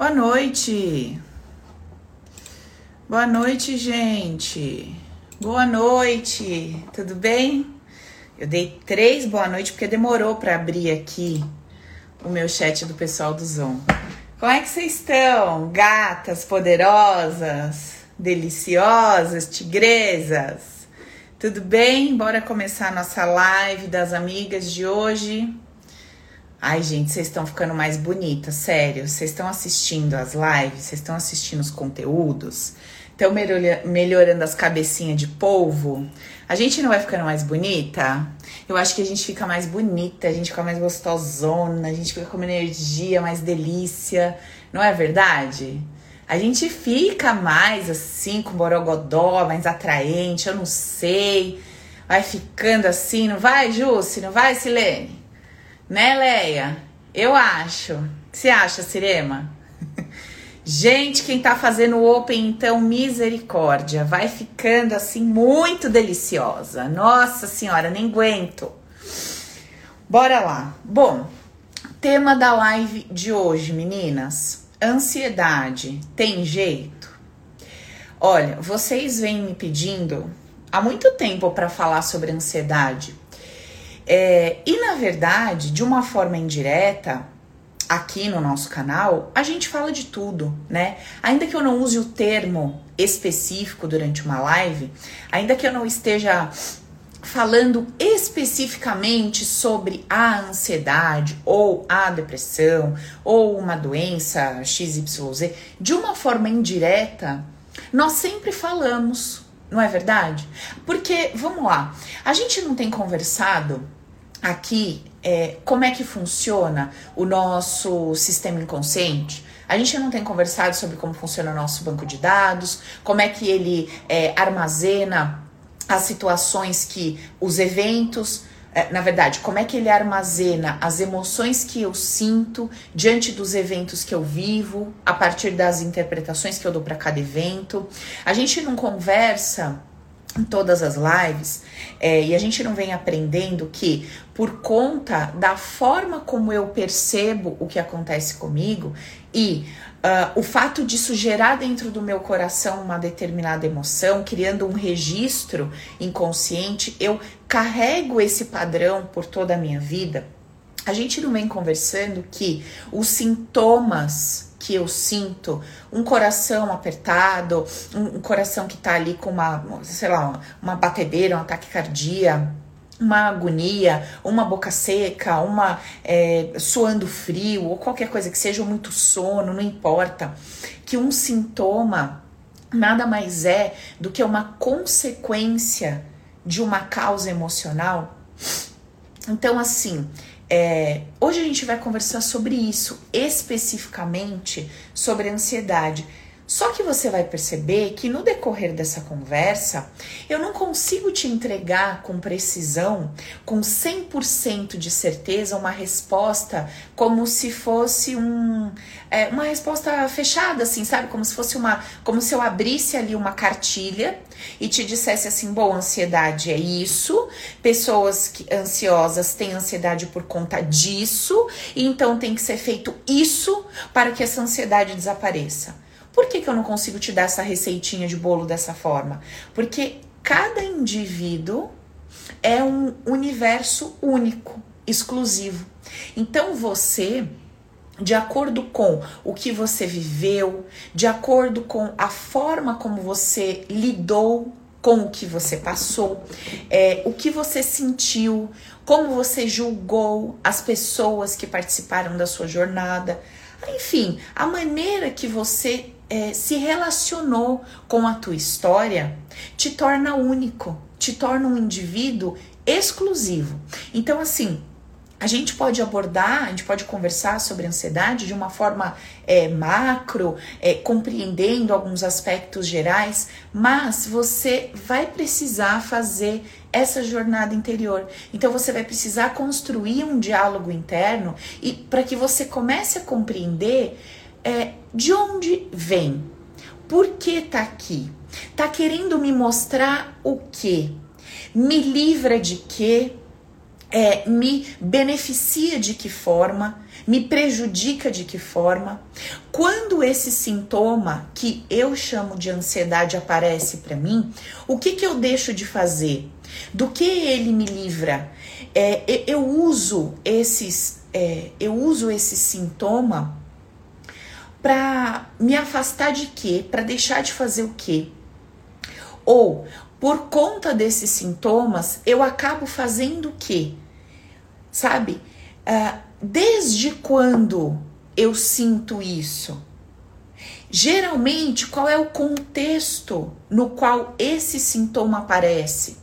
Boa noite. Boa noite, gente. Boa noite. Tudo bem? Eu dei três boa noite porque demorou para abrir aqui o meu chat do pessoal do Zoom. Como é que vocês estão? Gatas poderosas, deliciosas, tigresas. Tudo bem? Bora começar a nossa live das amigas de hoje. Ai, gente, vocês estão ficando mais bonitas, sério. Vocês estão assistindo as lives, vocês estão assistindo os conteúdos, estão melhorando as cabecinhas de polvo. A gente não vai ficando mais bonita? Eu acho que a gente fica mais bonita, a gente fica mais gostosona, a gente fica com uma energia, mais delícia. Não é verdade? A gente fica mais assim, com borogodó, mais atraente, eu não sei. Vai ficando assim, não vai, Jússi? Não vai, Silene? Né, Leia? Eu acho. O que você acha, Cirema? Gente, quem tá fazendo Open, então, misericórdia. Vai ficando assim muito deliciosa. Nossa senhora, nem aguento. Bora lá. Bom, tema da live de hoje, meninas. Ansiedade tem jeito? Olha, vocês vêm me pedindo há muito tempo para falar sobre ansiedade. É, e na verdade, de uma forma indireta, aqui no nosso canal, a gente fala de tudo, né? Ainda que eu não use o termo específico durante uma live, ainda que eu não esteja falando especificamente sobre a ansiedade ou a depressão ou uma doença XYZ, de uma forma indireta, nós sempre falamos, não é verdade? Porque, vamos lá, a gente não tem conversado aqui é, como é que funciona o nosso sistema inconsciente. A gente não tem conversado sobre como funciona o nosso banco de dados, como é que ele é, armazena as situações que os eventos, é, na verdade, como é que ele armazena as emoções que eu sinto diante dos eventos que eu vivo, a partir das interpretações que eu dou para cada evento. A gente não conversa em todas as lives, é, e a gente não vem aprendendo que, por conta da forma como eu percebo o que acontece comigo e uh, o fato disso gerar dentro do meu coração uma determinada emoção, criando um registro inconsciente, eu carrego esse padrão por toda a minha vida. A gente não vem conversando que os sintomas que eu sinto, um coração apertado, um, um coração que tá ali com uma, sei lá, uma, uma batedeira, um ataque cardíaco, uma agonia, uma boca seca, uma é, suando frio, ou qualquer coisa que seja, muito sono, não importa, que um sintoma nada mais é do que uma consequência de uma causa emocional. Então, assim, é, hoje a gente vai conversar sobre isso, especificamente sobre ansiedade. Só que você vai perceber que no decorrer dessa conversa, eu não consigo te entregar com precisão, com 100% de certeza, uma resposta como se fosse um, é, uma resposta fechada, assim, sabe? Como se fosse uma. Como se eu abrisse ali uma cartilha e te dissesse assim: bom, ansiedade é isso, pessoas que, ansiosas têm ansiedade por conta disso, então tem que ser feito isso para que essa ansiedade desapareça. Por que, que eu não consigo te dar essa receitinha de bolo dessa forma? Porque cada indivíduo é um universo único, exclusivo. Então você de acordo com o que você viveu, de acordo com a forma como você lidou com o que você passou, é, o que você sentiu, como você julgou as pessoas que participaram da sua jornada, enfim, a maneira que você é, se relacionou com a tua história te torna único, te torna um indivíduo exclusivo. Então, assim, a gente pode abordar, a gente pode conversar sobre ansiedade de uma forma é, macro, é, compreendendo alguns aspectos gerais, mas você vai precisar fazer essa jornada interior. Então você vai precisar construir um diálogo interno e para que você comece a compreender é, de onde vem, por que tá aqui, tá querendo me mostrar o que, me livra de quê, é, me beneficia de que forma, me prejudica de que forma. Quando esse sintoma que eu chamo de ansiedade aparece para mim, o que, que eu deixo de fazer? Do que ele me livra? É, eu uso esses, é, eu uso esse sintoma para me afastar de quê? Para deixar de fazer o quê? Ou por conta desses sintomas, eu acabo fazendo o quê? Sabe? Uh, desde quando eu sinto isso? Geralmente, qual é o contexto no qual esse sintoma aparece?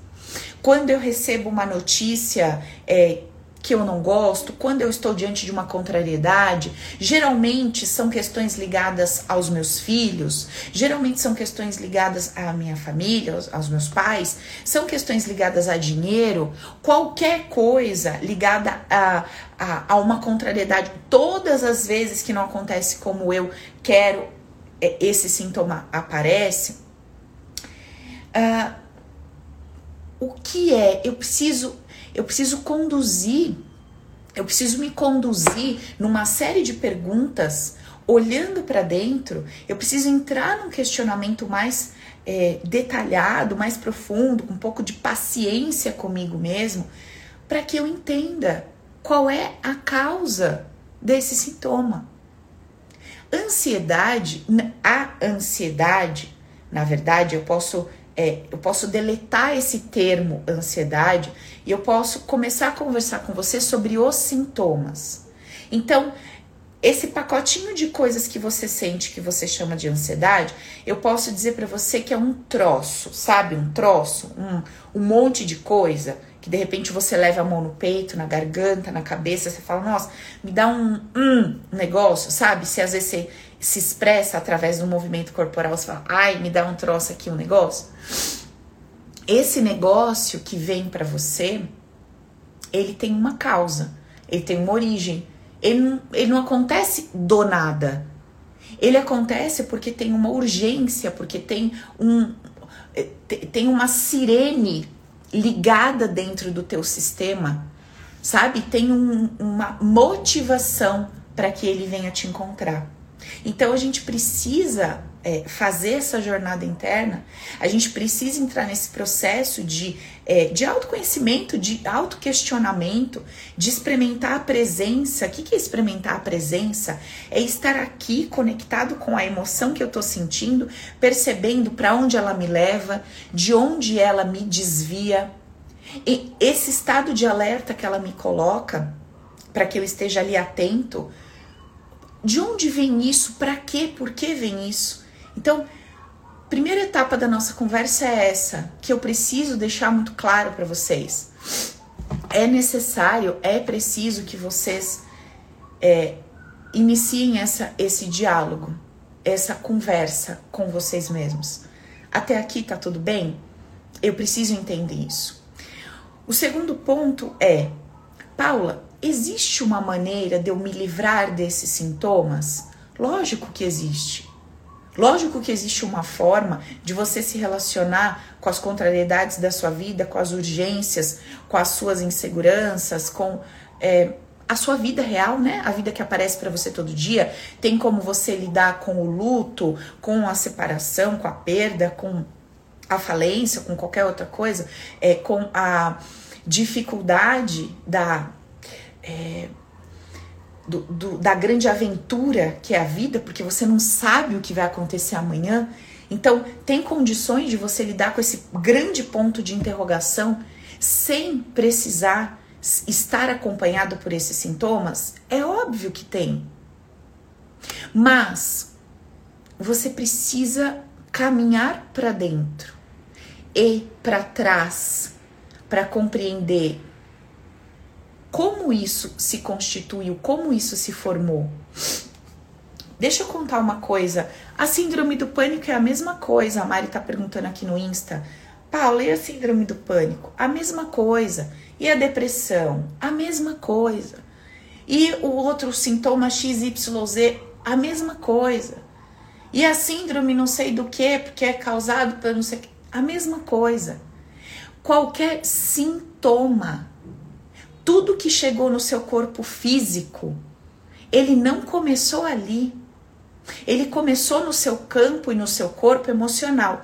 Quando eu recebo uma notícia é, que eu não gosto, quando eu estou diante de uma contrariedade, geralmente são questões ligadas aos meus filhos, geralmente são questões ligadas à minha família, aos, aos meus pais, são questões ligadas a dinheiro, qualquer coisa ligada a, a, a uma contrariedade, todas as vezes que não acontece como eu quero, é, esse sintoma aparece. Uh, o que é? Eu preciso eu preciso conduzir, eu preciso me conduzir numa série de perguntas, olhando para dentro, eu preciso entrar num questionamento mais é, detalhado, mais profundo, com um pouco de paciência comigo mesmo, para que eu entenda qual é a causa desse sintoma. Ansiedade, a ansiedade, na verdade, eu posso é, eu posso deletar esse termo ansiedade e eu posso começar a conversar com você sobre os sintomas. Então, esse pacotinho de coisas que você sente, que você chama de ansiedade, eu posso dizer para você que é um troço, sabe? Um troço, um, um monte de coisa que de repente você leva a mão no peito, na garganta, na cabeça, você fala, nossa, me dá um, um negócio, sabe? Se às vezes você se expressa através do movimento corporal, você fala, ai, me dá um troço aqui, um negócio. Esse negócio que vem para você, ele tem uma causa, ele tem uma origem. Ele não, ele não acontece do nada. Ele acontece porque tem uma urgência, porque tem um tem uma sirene ligada dentro do teu sistema, sabe? Tem um, uma motivação para que ele venha te encontrar. Então a gente precisa é, fazer essa jornada interna, a gente precisa entrar nesse processo de, é, de autoconhecimento, de autoquestionamento, de experimentar a presença. O que, que é experimentar a presença? É estar aqui conectado com a emoção que eu estou sentindo, percebendo para onde ela me leva, de onde ela me desvia. E esse estado de alerta que ela me coloca, para que eu esteja ali atento de onde vem isso? Para quê? Por que vem isso? Então, primeira etapa da nossa conversa é essa, que eu preciso deixar muito claro para vocês. É necessário, é preciso que vocês é, iniciem essa, esse diálogo, essa conversa com vocês mesmos. Até aqui tá tudo bem? Eu preciso entender isso. O segundo ponto é, Paula, existe uma maneira de eu me livrar desses sintomas? Lógico que existe. Lógico que existe uma forma de você se relacionar com as contrariedades da sua vida, com as urgências, com as suas inseguranças, com é, a sua vida real, né? A vida que aparece para você todo dia. Tem como você lidar com o luto, com a separação, com a perda, com a falência, com qualquer outra coisa, é, com a dificuldade da é, do, do, da grande aventura que é a vida, porque você não sabe o que vai acontecer amanhã. Então, tem condições de você lidar com esse grande ponto de interrogação sem precisar estar acompanhado por esses sintomas? É óbvio que tem. Mas você precisa caminhar para dentro e para trás para compreender como isso se constituiu, como isso se formou. Deixa eu contar uma coisa. A síndrome do pânico é a mesma coisa. A Mari tá perguntando aqui no Insta. Paula, e a síndrome do pânico? A mesma coisa. E a depressão? A mesma coisa. E o outro sintoma XYZ? A mesma coisa. E a síndrome não sei do que, porque é causado por não sei o que. A mesma coisa. Qualquer sintoma tudo que chegou no seu corpo físico, ele não começou ali. Ele começou no seu campo e no seu corpo emocional.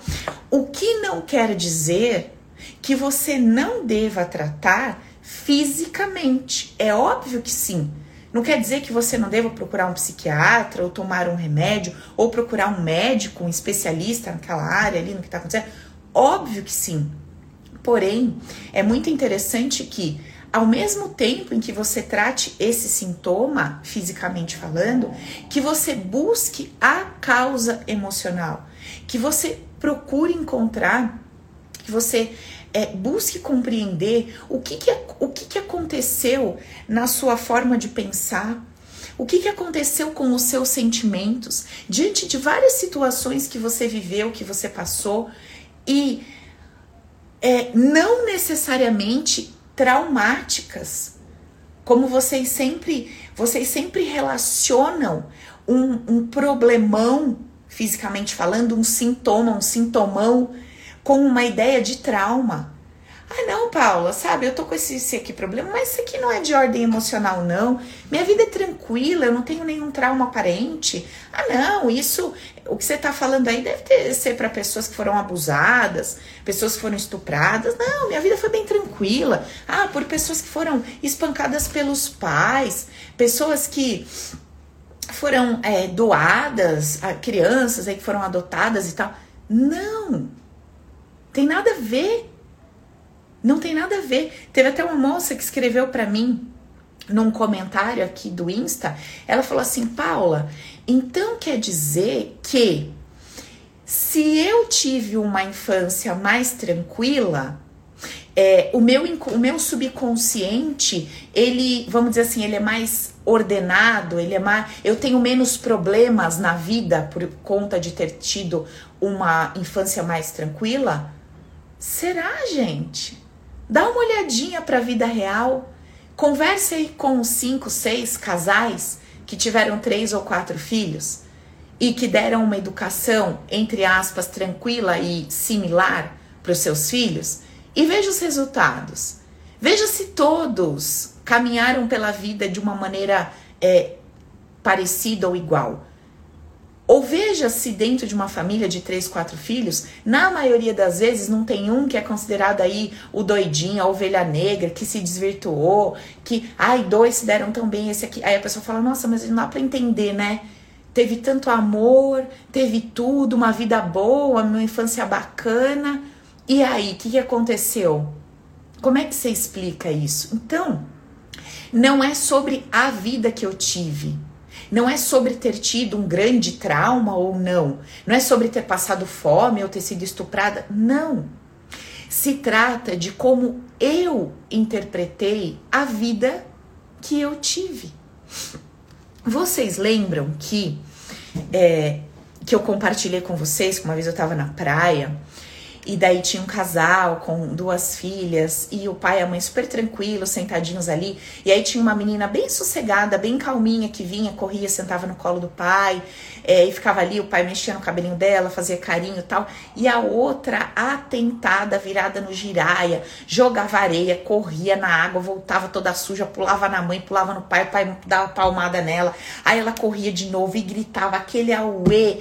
O que não quer dizer que você não deva tratar fisicamente. É óbvio que sim. Não quer dizer que você não deva procurar um psiquiatra ou tomar um remédio ou procurar um médico, um especialista naquela área ali no que está acontecendo. Óbvio que sim. Porém, é muito interessante que ao mesmo tempo em que você trate esse sintoma, fisicamente falando, que você busque a causa emocional, que você procure encontrar, que você é, busque compreender o que, que, o que, que aconteceu na sua forma de pensar, o que, que aconteceu com os seus sentimentos diante de várias situações que você viveu, que você passou e é, não necessariamente traumáticas, como vocês sempre vocês sempre relacionam um, um problemão fisicamente falando, um sintoma, um sintomão com uma ideia de trauma. Ah, não, Paula, sabe, eu tô com esse, esse aqui problema, mas isso aqui não é de ordem emocional, não. Minha vida é tranquila, eu não tenho nenhum trauma aparente. Ah, não, isso, o que você tá falando aí deve ter, ser para pessoas que foram abusadas, pessoas que foram estupradas. Não, minha vida foi bem tranquila. Ah, por pessoas que foram espancadas pelos pais, pessoas que foram é, doadas, crianças aí que foram adotadas e tal. Não, tem nada a ver. Não tem nada a ver. Teve até uma moça que escreveu para mim num comentário aqui do Insta. Ela falou assim: Paula, então quer dizer que se eu tive uma infância mais tranquila, é, o, meu, o meu subconsciente, ele, vamos dizer assim, ele é mais ordenado, ele é mais. Eu tenho menos problemas na vida por conta de ter tido uma infância mais tranquila. Será, gente? Dá uma olhadinha para a vida real. Converse aí com os cinco, seis casais que tiveram três ou quatro filhos e que deram uma educação, entre aspas, tranquila e similar para os seus filhos e veja os resultados. Veja se todos caminharam pela vida de uma maneira é, parecida ou igual. Ou veja se dentro de uma família de três, quatro filhos, na maioria das vezes não tem um que é considerado aí o doidinho, a ovelha negra, que se desvirtuou, que, ai, dois se deram tão bem, esse aqui. Aí a pessoa fala, nossa, mas não dá pra entender, né? Teve tanto amor, teve tudo, uma vida boa, uma infância bacana. E aí, o que, que aconteceu? Como é que você explica isso? Então, não é sobre a vida que eu tive não é sobre ter tido um grande trauma ou não. Não é sobre ter passado fome ou ter sido estuprada. Não. Se trata de como eu interpretei a vida que eu tive. Vocês lembram que é, que eu compartilhei com vocês que uma vez eu estava na praia e daí tinha um casal com duas filhas e o pai e a mãe super tranquilos, sentadinhos ali. E aí tinha uma menina bem sossegada, bem calminha que vinha, corria, sentava no colo do pai é, e ficava ali. O pai mexia no cabelinho dela, fazia carinho e tal. E a outra atentada, virada no giraia, jogava areia, corria na água, voltava toda suja, pulava na mãe, pulava no pai, o pai dava palmada nela. Aí ela corria de novo e gritava aquele auê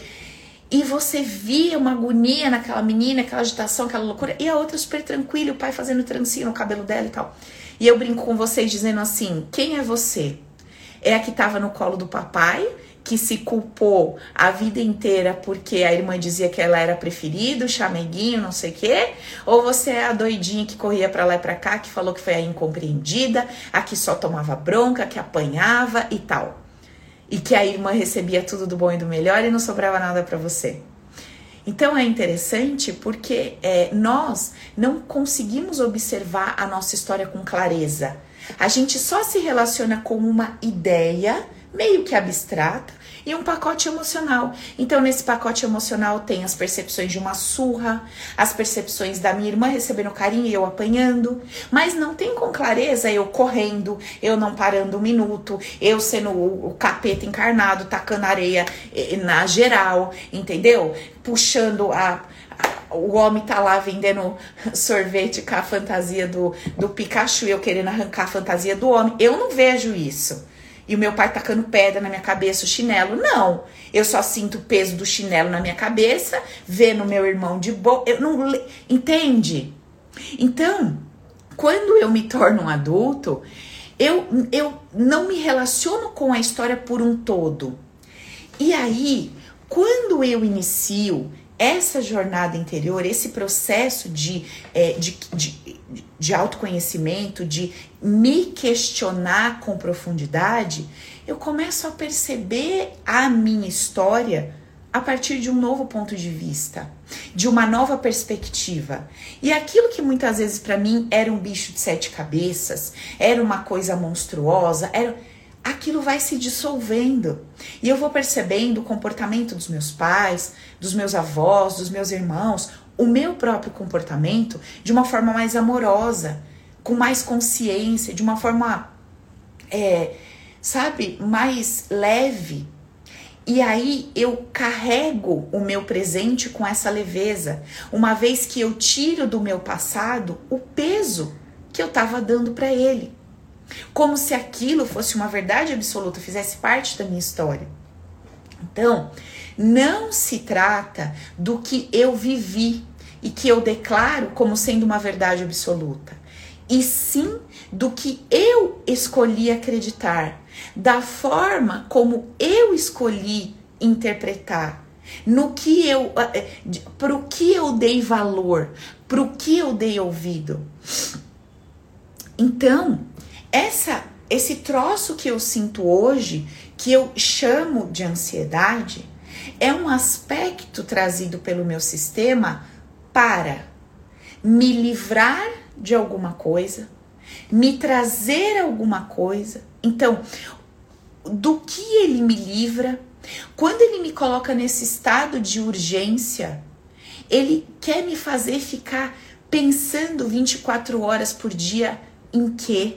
e você via uma agonia naquela menina, aquela agitação, aquela loucura, e a outra super tranquila, o pai fazendo trancinho no cabelo dela e tal. E eu brinco com vocês dizendo assim: quem é você? É a que estava no colo do papai, que se culpou a vida inteira porque a irmã dizia que ela era preferida, chameguinho, não sei o quê? Ou você é a doidinha que corria para lá e pra cá, que falou que foi a incompreendida, a que só tomava bronca, que apanhava e tal? E que a irmã recebia tudo do bom e do melhor e não sobrava nada para você. Então é interessante porque é, nós não conseguimos observar a nossa história com clareza. A gente só se relaciona com uma ideia meio que abstrata e um pacote emocional. Então, nesse pacote emocional tem as percepções de uma surra, as percepções da minha irmã recebendo carinho e eu apanhando, mas não tem com clareza eu correndo, eu não parando um minuto, eu sendo o, capeta encarnado, tacando areia na geral, entendeu? Puxando a o homem tá lá vendendo sorvete com a fantasia do, do Pikachu eu querendo arrancar a fantasia do homem. Eu não vejo isso. E o meu pai tacando pedra na minha cabeça, o chinelo. Não. Eu só sinto o peso do chinelo na minha cabeça, vendo meu irmão de boa. Eu não. Entende? Então, quando eu me torno um adulto, eu, eu não me relaciono com a história por um todo. E aí, quando eu inicio essa jornada interior, esse processo de, é, de, de, de autoconhecimento, de me questionar com profundidade, eu começo a perceber a minha história a partir de um novo ponto de vista, de uma nova perspectiva. E aquilo que muitas vezes para mim era um bicho de sete cabeças, era uma coisa monstruosa, era aquilo vai se dissolvendo. E eu vou percebendo o comportamento dos meus pais, dos meus avós, dos meus irmãos, o meu próprio comportamento de uma forma mais amorosa, com mais consciência, de uma forma, é, sabe, mais leve. E aí eu carrego o meu presente com essa leveza, uma vez que eu tiro do meu passado o peso que eu estava dando para ele como se aquilo fosse uma verdade absoluta, fizesse parte da minha história. Então, não se trata do que eu vivi e que eu declaro como sendo uma verdade absoluta, e sim do que eu escolhi acreditar, da forma como eu escolhi interpretar, no que eu, eh, eh, para o que eu dei valor, para o que eu dei ouvido. Então, essa esse troço que eu sinto hoje, que eu chamo de ansiedade, é um aspecto trazido pelo meu sistema para me livrar de alguma coisa, me trazer alguma coisa. Então, do que ele me livra? Quando ele me coloca nesse estado de urgência, ele quer me fazer ficar pensando 24 horas por dia em quê?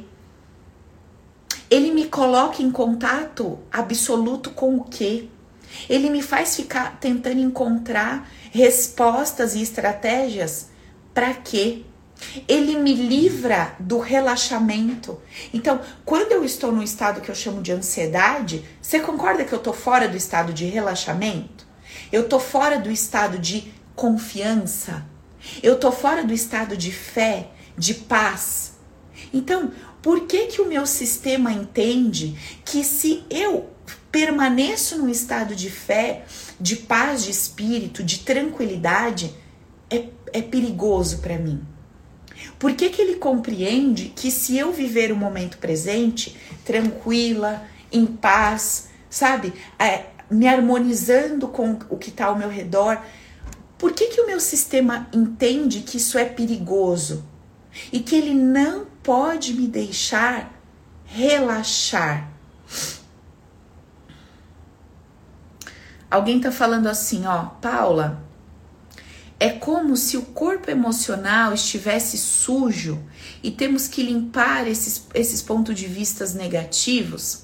Ele me coloca em contato absoluto com o quê? Ele me faz ficar tentando encontrar respostas e estratégias para quê? Ele me livra do relaxamento. Então, quando eu estou no estado que eu chamo de ansiedade, você concorda que eu estou fora do estado de relaxamento? Eu estou fora do estado de confiança? Eu estou fora do estado de fé, de paz? Então, por que, que o meu sistema entende que se eu permaneço num estado de fé, de paz de espírito, de tranquilidade, é, é perigoso para mim? Por que, que ele compreende que se eu viver o momento presente, tranquila, em paz, sabe, é, me harmonizando com o que está ao meu redor, por que, que o meu sistema entende que isso é perigoso? E que ele não pode me deixar relaxar. Alguém tá falando assim, ó, Paula, é como se o corpo emocional estivesse sujo e temos que limpar esses, esses pontos de vistas negativos.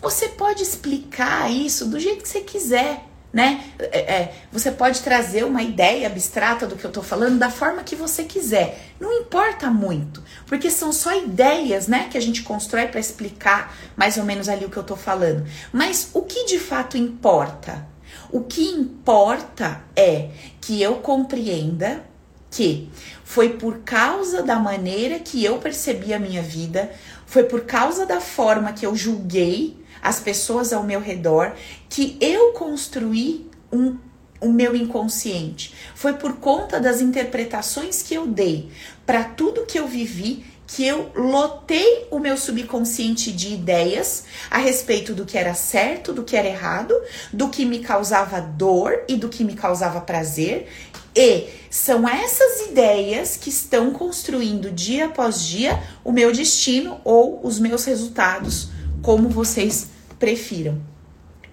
Você pode explicar isso do jeito que você quiser né? É, é, você pode trazer uma ideia abstrata do que eu tô falando da forma que você quiser. Não importa muito, porque são só ideias, né, que a gente constrói para explicar mais ou menos ali o que eu tô falando. Mas o que de fato importa? O que importa é que eu compreenda que foi por causa da maneira que eu percebi a minha vida, foi por causa da forma que eu julguei as pessoas ao meu redor, que eu construí um, o meu inconsciente. Foi por conta das interpretações que eu dei para tudo que eu vivi que eu lotei o meu subconsciente de ideias a respeito do que era certo, do que era errado, do que me causava dor e do que me causava prazer. E são essas ideias que estão construindo dia após dia o meu destino ou os meus resultados, como vocês prefiram.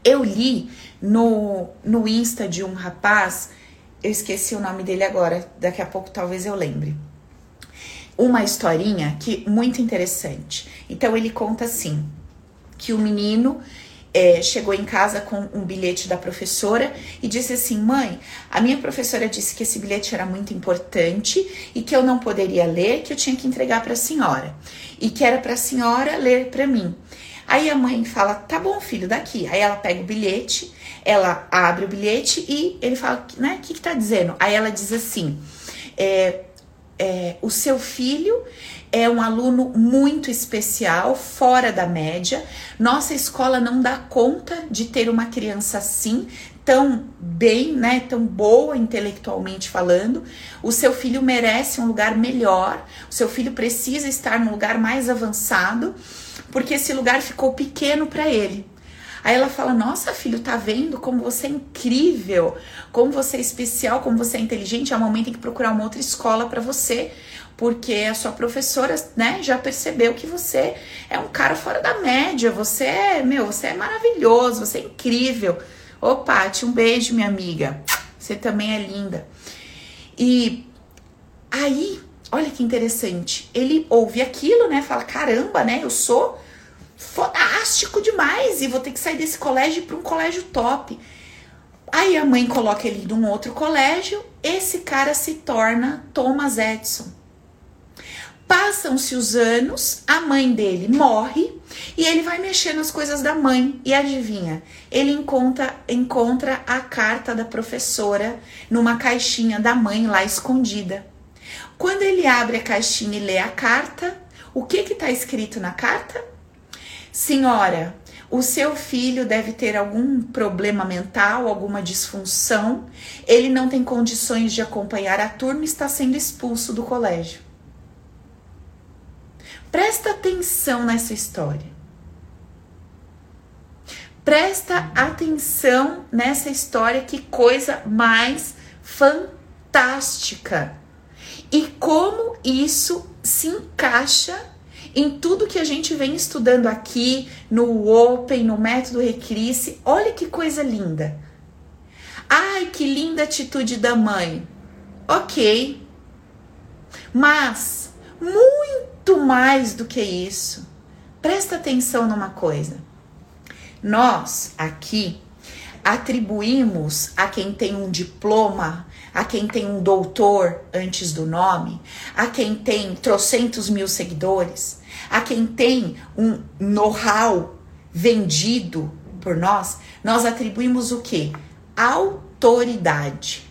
Eu li no, no Insta de um rapaz, eu esqueci o nome dele agora, daqui a pouco talvez eu lembre. Uma historinha que muito interessante. Então ele conta assim: que o menino é, chegou em casa com um bilhete da professora e disse assim: Mãe, a minha professora disse que esse bilhete era muito importante e que eu não poderia ler, que eu tinha que entregar para a senhora e que era para a senhora ler para mim. Aí a mãe fala: Tá bom, filho, daqui. Aí ela pega o bilhete, ela abre o bilhete e ele fala: Né, o que, que tá dizendo? Aí ela diz assim: é, é, O seu filho é um aluno muito especial, fora da média. Nossa escola não dá conta de ter uma criança assim, tão bem, né, tão boa intelectualmente falando. O seu filho merece um lugar melhor. O seu filho precisa estar num lugar mais avançado, porque esse lugar ficou pequeno para ele. Aí ela fala: Nossa, filho, tá vendo como você é incrível, como você é especial, como você é inteligente. É o momento em que procurar uma outra escola para você porque a sua professora, né, já percebeu que você é um cara fora da média, você é, meu, você é maravilhoso, você é incrível. Ô, Paty, um beijo, minha amiga. Você também é linda. E aí, olha que interessante. Ele ouve aquilo, né? Fala: caramba, né? Eu sou fodástico demais e vou ter que sair desse colégio para um colégio top. Aí a mãe coloca ele num outro colégio. Esse cara se torna Thomas Edison. Passam-se os anos, a mãe dele morre e ele vai mexer nas coisas da mãe. E adivinha? Ele encontra, encontra a carta da professora numa caixinha da mãe lá escondida. Quando ele abre a caixinha e lê a carta, o que está escrito na carta? Senhora, o seu filho deve ter algum problema mental, alguma disfunção, ele não tem condições de acompanhar a turma e está sendo expulso do colégio. Presta atenção nessa história. Presta atenção nessa história, que coisa mais fantástica. E como isso se encaixa em tudo que a gente vem estudando aqui no Open, no método Recrisse. Olha que coisa linda. Ai, que linda atitude da mãe. Ok. Mas muito muito mais do que isso. Presta atenção numa coisa. Nós aqui atribuímos a quem tem um diploma, a quem tem um doutor antes do nome, a quem tem trocentos mil seguidores, a quem tem um know-how vendido por nós, nós atribuímos o que? Autoridade.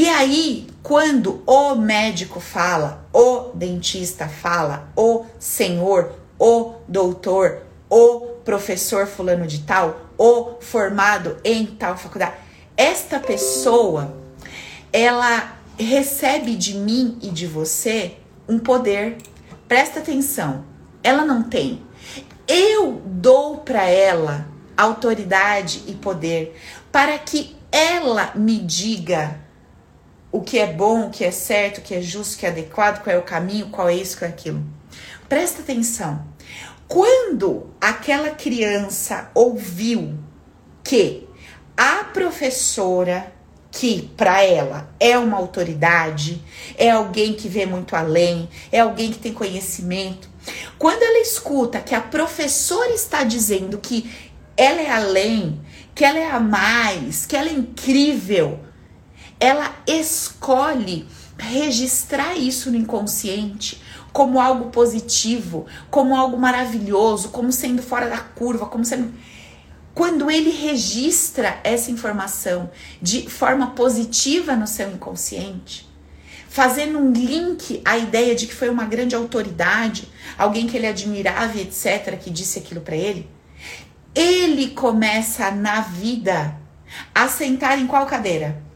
E aí, quando o médico fala, o dentista fala, o senhor, o doutor, o professor fulano de tal, o formado em tal faculdade, esta pessoa, ela recebe de mim e de você um poder. Presta atenção, ela não tem. Eu dou para ela autoridade e poder para que ela me diga o que é bom, o que é certo, o que é justo, o que é adequado, qual é o caminho, qual é isso, qual é aquilo. Presta atenção. Quando aquela criança ouviu que a professora, que para ela é uma autoridade, é alguém que vê muito além, é alguém que tem conhecimento, quando ela escuta que a professora está dizendo que ela é além, que ela é a mais, que ela é incrível, ela escolhe registrar isso no inconsciente como algo positivo, como algo maravilhoso, como sendo fora da curva, como sendo. Quando ele registra essa informação de forma positiva no seu inconsciente, fazendo um link à ideia de que foi uma grande autoridade, alguém que ele admirava, etc., que disse aquilo para ele, ele começa na vida a sentar em qual cadeira?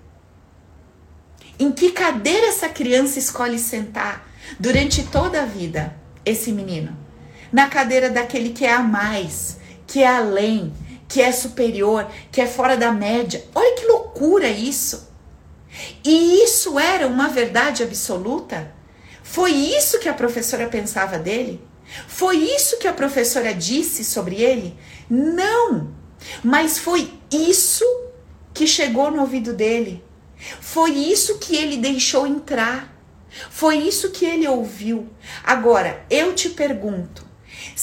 Em que cadeira essa criança escolhe sentar durante toda a vida? Esse menino. Na cadeira daquele que é a mais, que é além, que é superior, que é fora da média. Olha que loucura isso! E isso era uma verdade absoluta? Foi isso que a professora pensava dele? Foi isso que a professora disse sobre ele? Não! Mas foi isso que chegou no ouvido dele. Foi isso que ele deixou entrar. Foi isso que ele ouviu. Agora, eu te pergunto: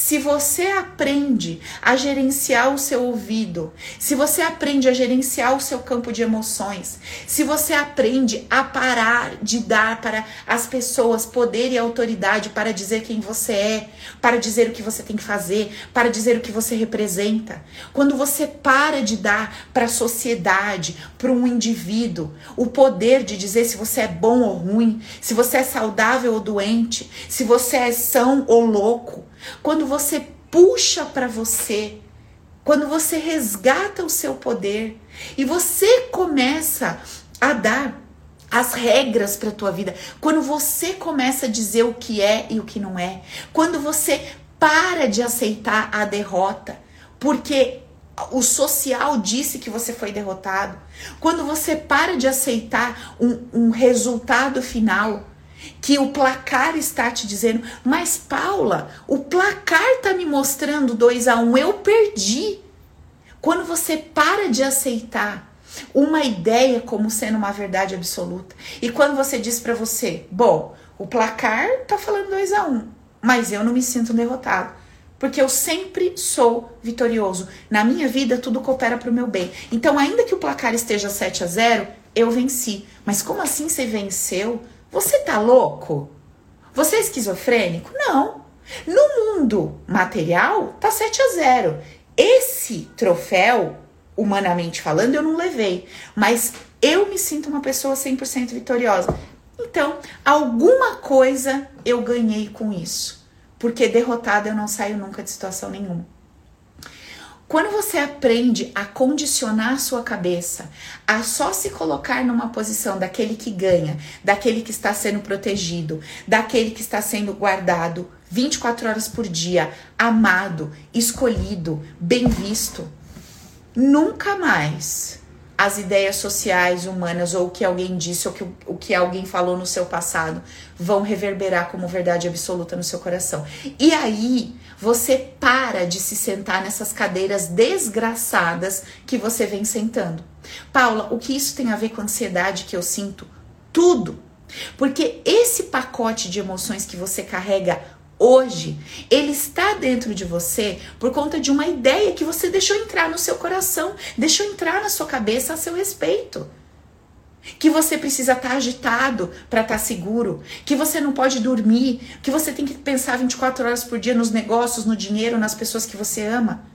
Se você aprende a gerenciar o seu ouvido, se você aprende a gerenciar o seu campo de emoções, se você aprende a parar de dar para as pessoas poder e autoridade para dizer quem você é, para dizer o que você tem que fazer, para dizer o que você representa, quando você para de dar para a sociedade, para um indivíduo, o poder de dizer se você é bom ou ruim, se você é saudável ou doente, se você é são ou louco, quando você puxa para você, quando você resgata o seu poder e você começa a dar as regras para tua vida, quando você começa a dizer o que é e o que não é, quando você para de aceitar a derrota, porque o social disse que você foi derrotado, quando você para de aceitar um, um resultado final, que o placar está te dizendo, mas Paula, o placar está me mostrando 2 a 1, um, eu perdi. Quando você para de aceitar uma ideia como sendo uma verdade absoluta, e quando você diz para você, bom, o placar tá falando 2 a 1, um, mas eu não me sinto derrotado. Porque eu sempre sou vitorioso. Na minha vida, tudo coopera para o meu bem. Então, ainda que o placar esteja 7 a 0, eu venci. Mas como assim você venceu? Você tá louco? Você é esquizofrênico? Não. No mundo material, tá 7 a 0. Esse troféu, humanamente falando, eu não levei. Mas eu me sinto uma pessoa 100% vitoriosa. Então, alguma coisa eu ganhei com isso. Porque derrotada eu não saio nunca de situação nenhuma. Quando você aprende a condicionar sua cabeça a só se colocar numa posição daquele que ganha, daquele que está sendo protegido, daquele que está sendo guardado 24 horas por dia, amado, escolhido, bem visto, nunca mais as ideias sociais, humanas, ou o que alguém disse, ou que, o que alguém falou no seu passado, vão reverberar como verdade absoluta no seu coração. E aí, você para de se sentar nessas cadeiras desgraçadas que você vem sentando. Paula, o que isso tem a ver com a ansiedade que eu sinto? Tudo. Porque esse pacote de emoções que você carrega hoje, ele está dentro de você por conta de uma ideia que você deixou entrar no seu coração, deixou entrar na sua cabeça a seu respeito. Que você precisa estar agitado para estar seguro, que você não pode dormir, que você tem que pensar 24 horas por dia nos negócios, no dinheiro, nas pessoas que você ama.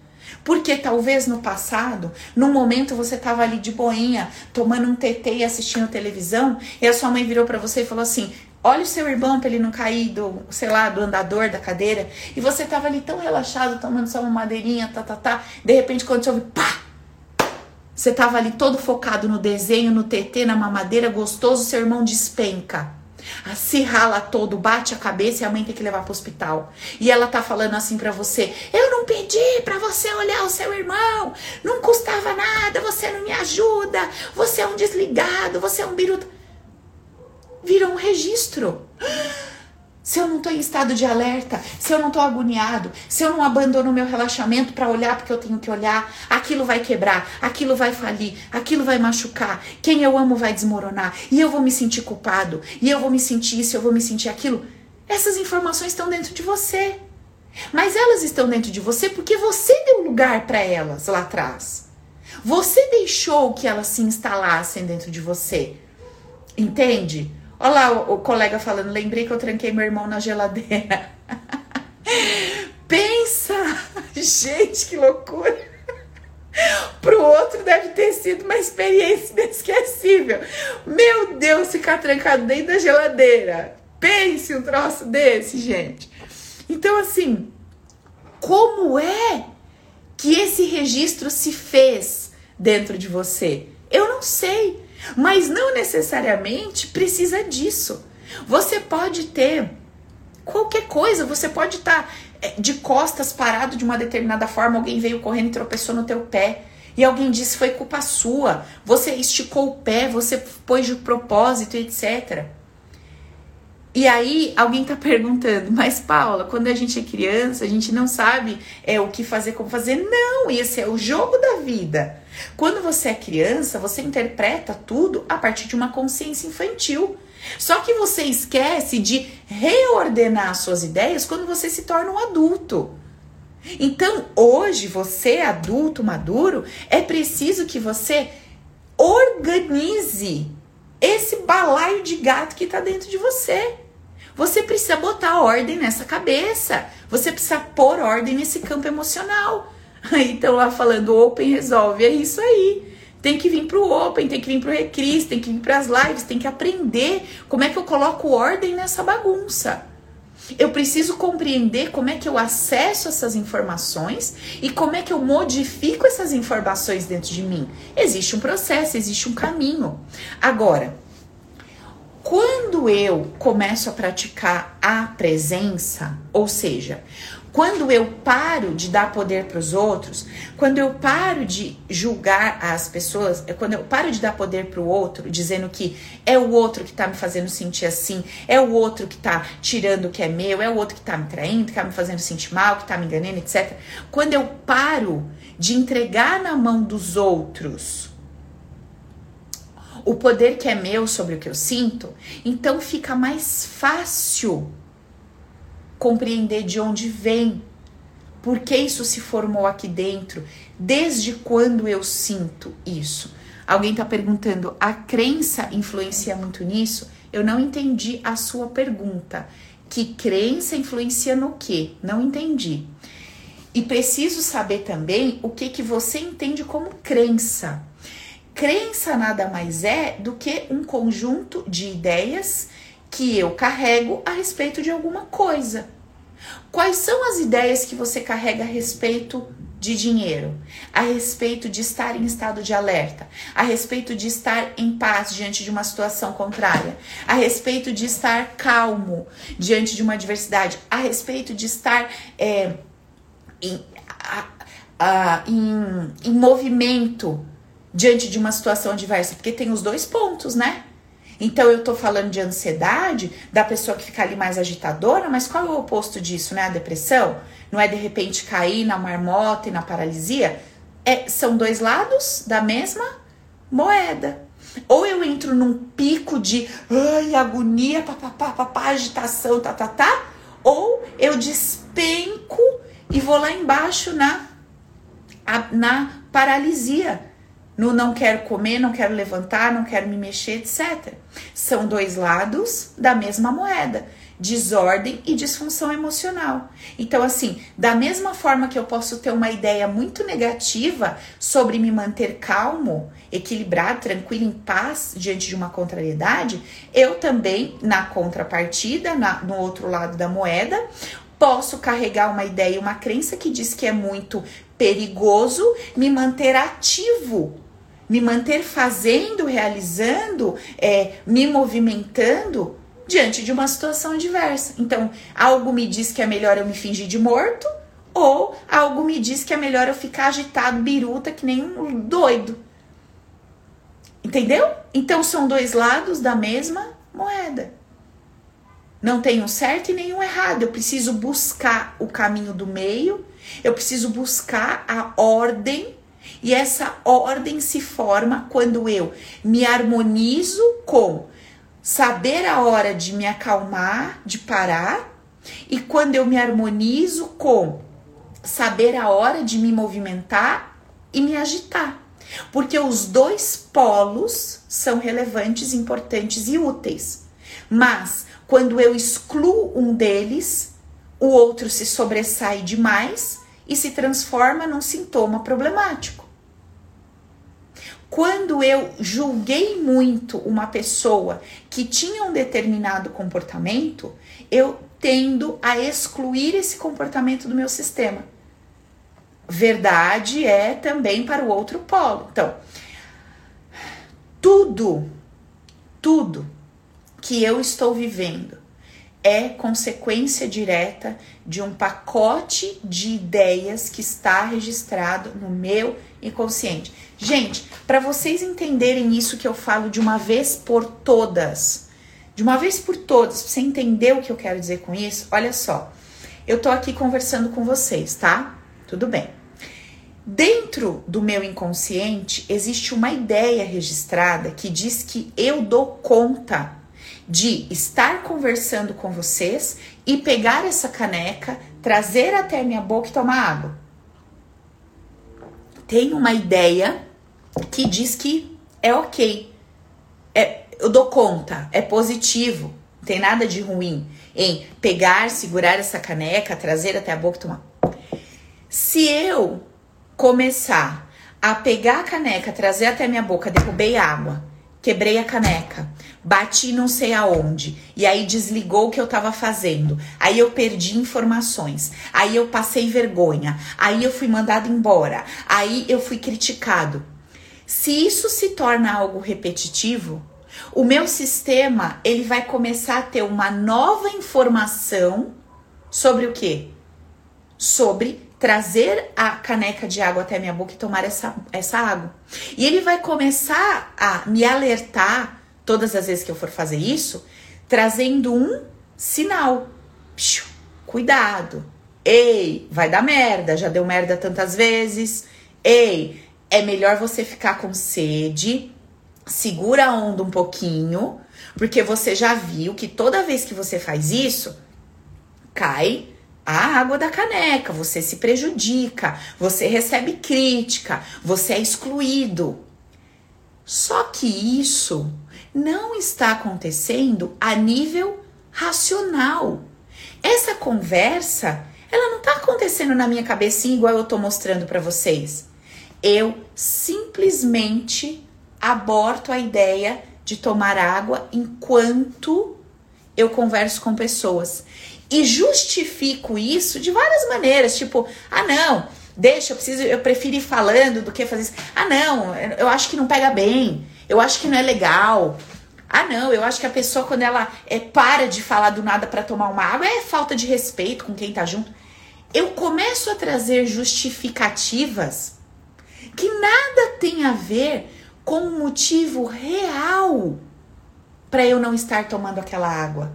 Porque talvez no passado, num momento você estava ali de boinha, tomando um TT e assistindo televisão, e a sua mãe virou para você e falou assim: Olha o seu irmão para ele não cair do, sei lá, do andador da cadeira. E você tava ali tão relaxado, tomando só uma madeirinha, tá, tá, tá. De repente, quando você ouve, pá! Você tava ali todo focado no desenho, no TT, na mamadeira, gostoso, seu irmão despenca. Se rala todo, bate a cabeça e a mãe tem que levar pro hospital. E ela tá falando assim para você: Eu não pedi para você olhar o seu irmão, não custava nada, você não me ajuda, você é um desligado, você é um biruta virou um registro. Se eu não estou em estado de alerta, se eu não estou agoniado, se eu não abandono o meu relaxamento para olhar porque eu tenho que olhar, aquilo vai quebrar, aquilo vai falir, aquilo vai machucar, quem eu amo vai desmoronar, e eu vou me sentir culpado, e eu vou me sentir isso, eu vou me sentir aquilo. Essas informações estão dentro de você. Mas elas estão dentro de você porque você deu lugar para elas lá atrás. Você deixou que elas se instalassem dentro de você. Entende? Olha lá o, colega falando, lembrei que eu tranquei meu irmão na geladeira. Pensa! Gente, que loucura! Pro outro deve ter sido uma experiência inesquecível. Meu Deus, ficar trancado dentro da geladeira. Pense um troço desse, gente. Então, assim, como é que esse registro se fez dentro de você? Eu não sei. Mas não necessariamente precisa disso. Você pode ter qualquer coisa, você pode estar tá, é, de costas parado de uma determinada forma, alguém veio correndo e tropeçou no teu pé. E alguém disse foi culpa sua, você esticou o pé, você pôs de propósito, etc. E aí alguém tá perguntando, mas Paula, quando a gente é criança, a gente não sabe é o que fazer, como fazer. Não, esse é o jogo da vida. Quando você é criança, você interpreta tudo a partir de uma consciência infantil. Só que você esquece de reordenar suas ideias quando você se torna um adulto. Então, hoje, você adulto, maduro, é preciso que você organize esse balaio de gato que tá dentro de você. Você precisa botar ordem nessa cabeça. Você precisa pôr ordem nesse campo emocional. Aí estão lá falando Open resolve. É isso aí. Tem que vir pro Open, tem que vir pro Recris, tem que vir pras lives, tem que aprender como é que eu coloco ordem nessa bagunça. Eu preciso compreender como é que eu acesso essas informações e como é que eu modifico essas informações dentro de mim. Existe um processo, existe um caminho. Agora, quando eu começo a praticar a presença, ou seja, quando eu paro de dar poder para os outros, quando eu paro de julgar as pessoas, é quando eu paro de dar poder para o outro, dizendo que é o outro que está me fazendo sentir assim, é o outro que está tirando o que é meu, é o outro que está me traindo, que está me fazendo sentir mal, que está me enganando, etc. Quando eu paro de entregar na mão dos outros o poder que é meu sobre o que eu sinto, então fica mais fácil compreender de onde vem, por que isso se formou aqui dentro, desde quando eu sinto isso. Alguém está perguntando, a crença influencia muito nisso? Eu não entendi a sua pergunta. Que crença influencia no quê? Não entendi. E preciso saber também o que, que você entende como crença. Crença nada mais é do que um conjunto de ideias que eu carrego a respeito de alguma coisa. Quais são as ideias que você carrega a respeito de dinheiro, a respeito de estar em estado de alerta, a respeito de estar em paz diante de uma situação contrária, a respeito de estar calmo diante de uma adversidade, a respeito de estar é, em, a, a, em, em movimento diante de uma situação adversa, porque tem os dois pontos, né? Então eu tô falando de ansiedade, da pessoa que fica ali mais agitadora, mas qual é o oposto disso, né? A depressão? Não é de repente cair na marmota e na paralisia? É, são dois lados da mesma moeda. Ou eu entro num pico de ai, agonia, papapá, papá, agitação, tá, tá, tá, ou eu despenco e vou lá embaixo na, na paralisia no não quero comer, não quero levantar, não quero me mexer, etc. São dois lados da mesma moeda, desordem e disfunção emocional. Então, assim, da mesma forma que eu posso ter uma ideia muito negativa sobre me manter calmo, equilibrado, tranquilo, em paz diante de uma contrariedade, eu também, na contrapartida, na, no outro lado da moeda, posso carregar uma ideia, uma crença que diz que é muito perigoso me manter ativo me manter fazendo, realizando, é, me movimentando diante de uma situação diversa. Então, algo me diz que é melhor eu me fingir de morto, ou algo me diz que é melhor eu ficar agitado, biruta, que nem um doido. Entendeu? Então, são dois lados da mesma moeda. Não tem um certo e nenhum errado. Eu preciso buscar o caminho do meio, eu preciso buscar a ordem e essa ordem se forma quando eu me harmonizo com saber a hora de me acalmar, de parar, e quando eu me harmonizo com saber a hora de me movimentar e me agitar. Porque os dois polos são relevantes, importantes e úteis. Mas quando eu excluo um deles, o outro se sobressai demais e se transforma num sintoma problemático. Quando eu julguei muito uma pessoa que tinha um determinado comportamento, eu tendo a excluir esse comportamento do meu sistema. Verdade é também para o outro polo. Então, tudo, tudo que eu estou vivendo é consequência direta de um pacote de ideias que está registrado no meu inconsciente. Gente, para vocês entenderem isso que eu falo de uma vez por todas, de uma vez por todas, pra você entender o que eu quero dizer com isso, olha só. Eu tô aqui conversando com vocês, tá? Tudo bem. Dentro do meu inconsciente existe uma ideia registrada que diz que eu dou conta de estar conversando com vocês e pegar essa caneca, trazer até minha boca e tomar água. Tem uma ideia que diz que é ok. É, eu dou conta, é positivo, não tem nada de ruim em pegar, segurar essa caneca, trazer até a boca e tomar. Se eu começar a pegar a caneca, trazer até minha boca, derrubei água, quebrei a caneca, bati não sei aonde, e aí desligou o que eu tava fazendo. Aí eu perdi informações, aí eu passei vergonha, aí eu fui mandado embora, aí eu fui criticado. Se isso se torna algo repetitivo, o meu sistema ele vai começar a ter uma nova informação sobre o quê? Sobre trazer a caneca de água até minha boca e tomar essa, essa água. E ele vai começar a me alertar todas as vezes que eu for fazer isso, trazendo um sinal. Piu, cuidado. Ei, vai dar merda, já deu merda tantas vezes. Ei, é melhor você ficar com sede, segura a onda um pouquinho, porque você já viu que toda vez que você faz isso, cai a água da caneca, você se prejudica, você recebe crítica, você é excluído. Só que isso não está acontecendo a nível racional. Essa conversa, ela não está acontecendo na minha cabecinha igual eu estou mostrando para vocês. Eu simplesmente aborto a ideia de tomar água enquanto eu converso com pessoas. E justifico isso de várias maneiras, tipo, ah não, deixa, eu preciso, eu prefiro ir falando do que fazer isso. Ah não, eu acho que não pega bem. Eu acho que não é legal. Ah, não, eu acho que a pessoa, quando ela é, para de falar do nada para tomar uma água, é falta de respeito com quem tá junto. Eu começo a trazer justificativas que nada tem a ver com um motivo real para eu não estar tomando aquela água.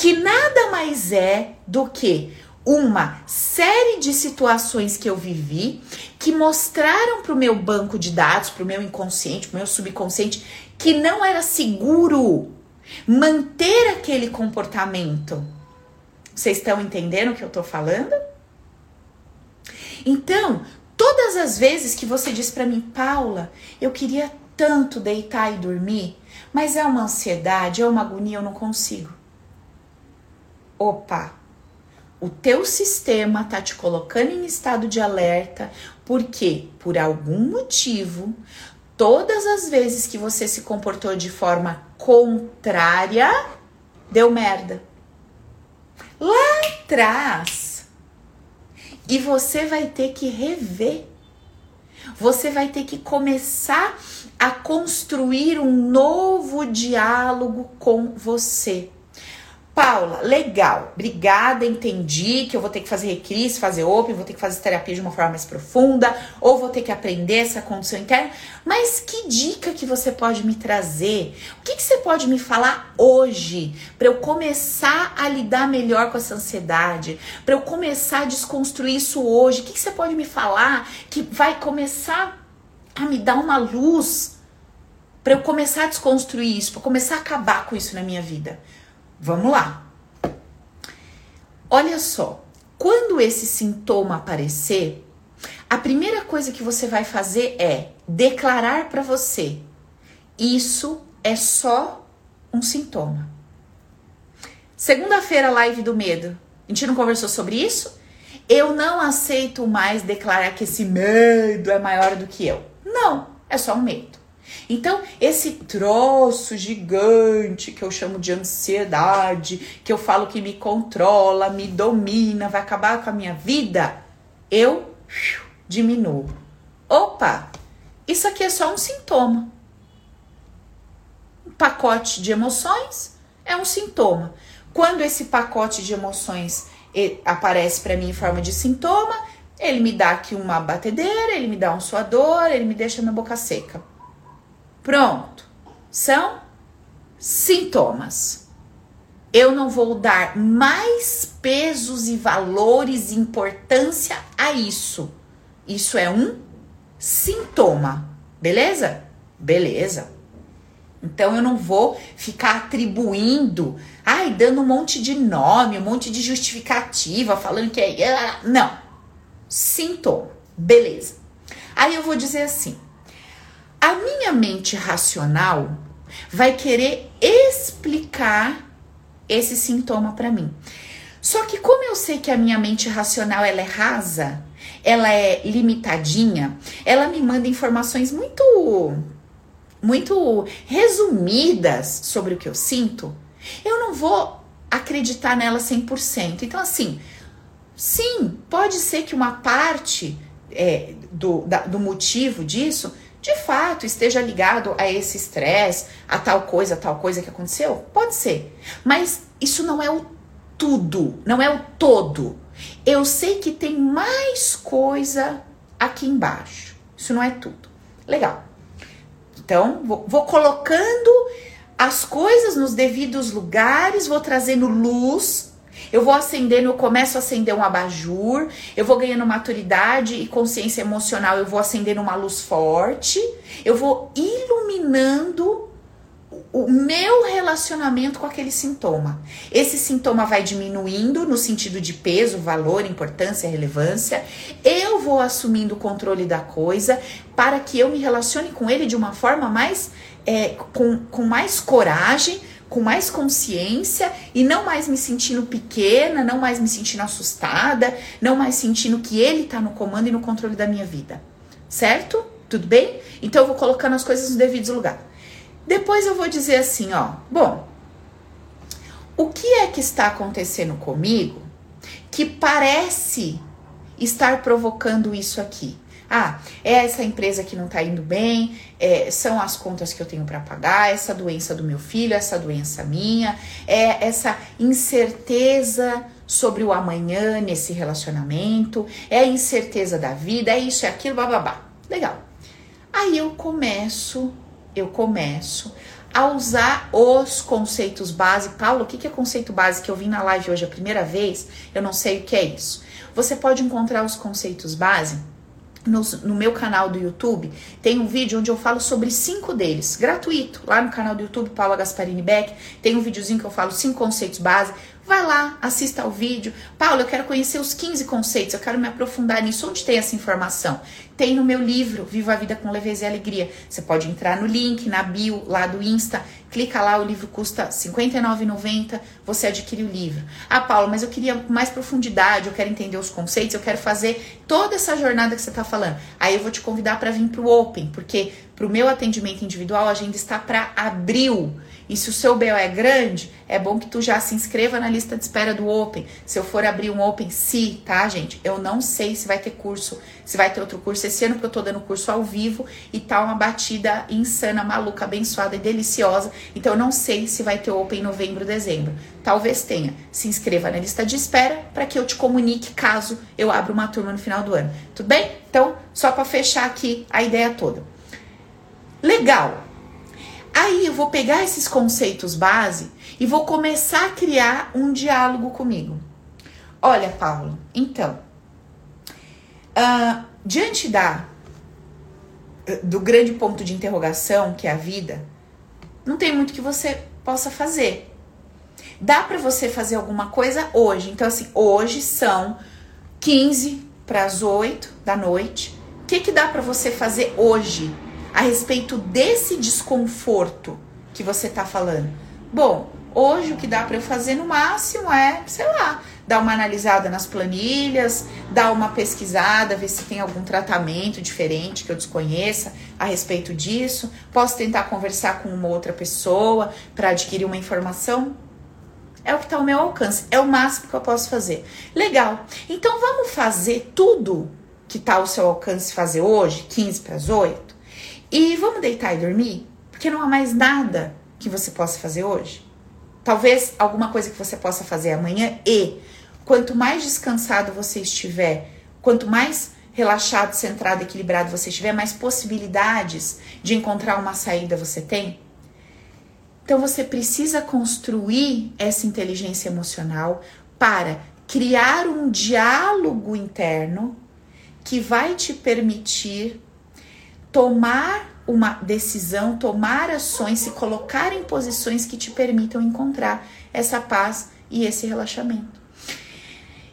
Que nada mais é do que uma série de situações que eu vivi que mostraram para o meu banco de dados, para o meu inconsciente, para o meu subconsciente, que não era seguro manter aquele comportamento. Vocês estão entendendo o que eu estou falando? Então, Todas as vezes que você diz para mim, Paula, eu queria tanto deitar e dormir, mas é uma ansiedade, é uma agonia, eu não consigo. Opa, o teu sistema tá te colocando em estado de alerta, porque por algum motivo, todas as vezes que você se comportou de forma contrária, deu merda. Lá atrás, e você vai ter que rever. Você vai ter que começar a construir um novo diálogo com você. Paula, legal, obrigada, entendi que eu vou ter que fazer recris, fazer open, vou ter que fazer terapia de uma forma mais profunda, ou vou ter que aprender essa condição interna, mas que dica que você pode me trazer? O que, que você pode me falar hoje para eu começar a lidar melhor com essa ansiedade, para eu começar a desconstruir isso hoje? O que, que você pode me falar que vai começar a me dar uma luz para eu começar a desconstruir isso, para começar a acabar com isso na minha vida? Vamos lá. Olha só, quando esse sintoma aparecer, a primeira coisa que você vai fazer é declarar para você: isso é só um sintoma. Segunda-feira, live do medo. A gente não conversou sobre isso? Eu não aceito mais declarar que esse medo é maior do que eu. Não, é só um medo. Então, esse troço gigante que eu chamo de ansiedade, que eu falo que me controla, me domina, vai acabar com a minha vida, eu diminuo. Opa, isso aqui é só um sintoma. Um pacote de emoções é um sintoma. Quando esse pacote de emoções aparece para mim em forma de sintoma, ele me dá aqui uma batedeira, ele me dá um suador, ele me deixa minha boca seca. Pronto. São sintomas. Eu não vou dar mais pesos e valores e importância a isso. Isso é um sintoma, beleza? Beleza. Então eu não vou ficar atribuindo, ai, dando um monte de nome, um monte de justificativa, falando que é. Não. Sintoma. Beleza. Aí eu vou dizer assim: a minha mente racional vai querer explicar esse sintoma para mim. Só que como eu sei que a minha mente racional ela é rasa, ela é limitadinha, ela me manda informações muito muito resumidas sobre o que eu sinto, eu não vou acreditar nela 100%. Então assim, sim, pode ser que uma parte é, do, da, do motivo disso de fato esteja ligado a esse estresse, a tal coisa, a tal coisa que aconteceu? Pode ser. Mas isso não é o tudo, não é o todo. Eu sei que tem mais coisa aqui embaixo. Isso não é tudo. Legal. Então, vou, vou colocando as coisas nos devidos lugares, vou trazendo luz eu vou acendendo, eu começo a acender um abajur, eu vou ganhando maturidade e consciência emocional, eu vou acendendo uma luz forte, eu vou iluminando o meu relacionamento com aquele sintoma. Esse sintoma vai diminuindo no sentido de peso, valor, importância, relevância. Eu vou assumindo o controle da coisa para que eu me relacione com ele de uma forma mais é, com, com mais coragem, com mais consciência e não mais me sentindo pequena, não mais me sentindo assustada, não mais sentindo que ele está no comando e no controle da minha vida. Certo? Tudo bem? Então eu vou colocando as coisas no devido lugar. Depois eu vou dizer assim, ó, bom, o que é que está acontecendo comigo que parece estar provocando isso aqui? Ah, é essa empresa que não tá indo bem, é, são as contas que eu tenho para pagar, essa doença do meu filho, essa doença minha, é essa incerteza sobre o amanhã nesse relacionamento, é a incerteza da vida, é isso, é aquilo, bababá. Legal. Aí eu começo, eu começo a usar os conceitos base. Paulo, o que é conceito base que eu vi na live hoje a primeira vez? Eu não sei o que é isso. Você pode encontrar os conceitos base no, no, meu canal do YouTube, tem um vídeo onde eu falo sobre cinco deles, gratuito, lá no canal do YouTube, Paula Gasparini Beck, tem um videozinho que eu falo cinco conceitos base, vai lá, assista ao vídeo. Paula, eu quero conhecer os 15 conceitos, eu quero me aprofundar nisso, onde tem essa informação? Tem no meu livro, Viva a Vida com Leveza e Alegria, você pode entrar no link, na bio, lá do Insta, clica lá, o livro custa R$ 59,90, você adquire o livro. Ah, Paula, mas eu queria mais profundidade, eu quero entender os conceitos, eu quero fazer toda essa jornada que você está falando. Aí eu vou te convidar para vir para o Open, porque para o meu atendimento individual a agenda está para abril. E se o seu BO é grande, é bom que tu já se inscreva na lista de espera do Open. Se eu for abrir um Open, se, tá, gente? Eu não sei se vai ter curso, se vai ter outro curso esse ano, porque eu tô dando curso ao vivo e tá uma batida insana, maluca, abençoada e deliciosa. Então eu não sei se vai ter Open em novembro, dezembro. Talvez tenha. Se inscreva na lista de espera para que eu te comunique caso eu abra uma turma no final do ano. Tudo bem? Então, só para fechar aqui a ideia toda. Legal. Aí eu vou pegar esses conceitos base e vou começar a criar um diálogo comigo. Olha, Paulo, então, uh, diante da do grande ponto de interrogação que é a vida, não tem muito que você possa fazer. Dá para você fazer alguma coisa hoje. Então, assim, hoje são 15 para as 8 da noite. O que, que dá para você fazer hoje a respeito desse desconforto que você está falando? Bom, hoje o que dá para eu fazer no máximo é, sei lá, dar uma analisada nas planilhas, dar uma pesquisada, ver se tem algum tratamento diferente que eu desconheça a respeito disso. Posso tentar conversar com uma outra pessoa para adquirir uma informação? É o que está ao meu alcance, é o máximo que eu posso fazer. Legal. Então vamos fazer tudo que está ao seu alcance fazer hoje, 15 para as 8? E vamos deitar e dormir? Porque não há mais nada que você possa fazer hoje. Talvez alguma coisa que você possa fazer amanhã e quanto mais descansado você estiver, quanto mais relaxado, centrado, equilibrado você estiver, mais possibilidades de encontrar uma saída você tem. Então você precisa construir essa inteligência emocional para criar um diálogo interno que vai te permitir tomar uma decisão, tomar ações, se colocar em posições que te permitam encontrar essa paz e esse relaxamento.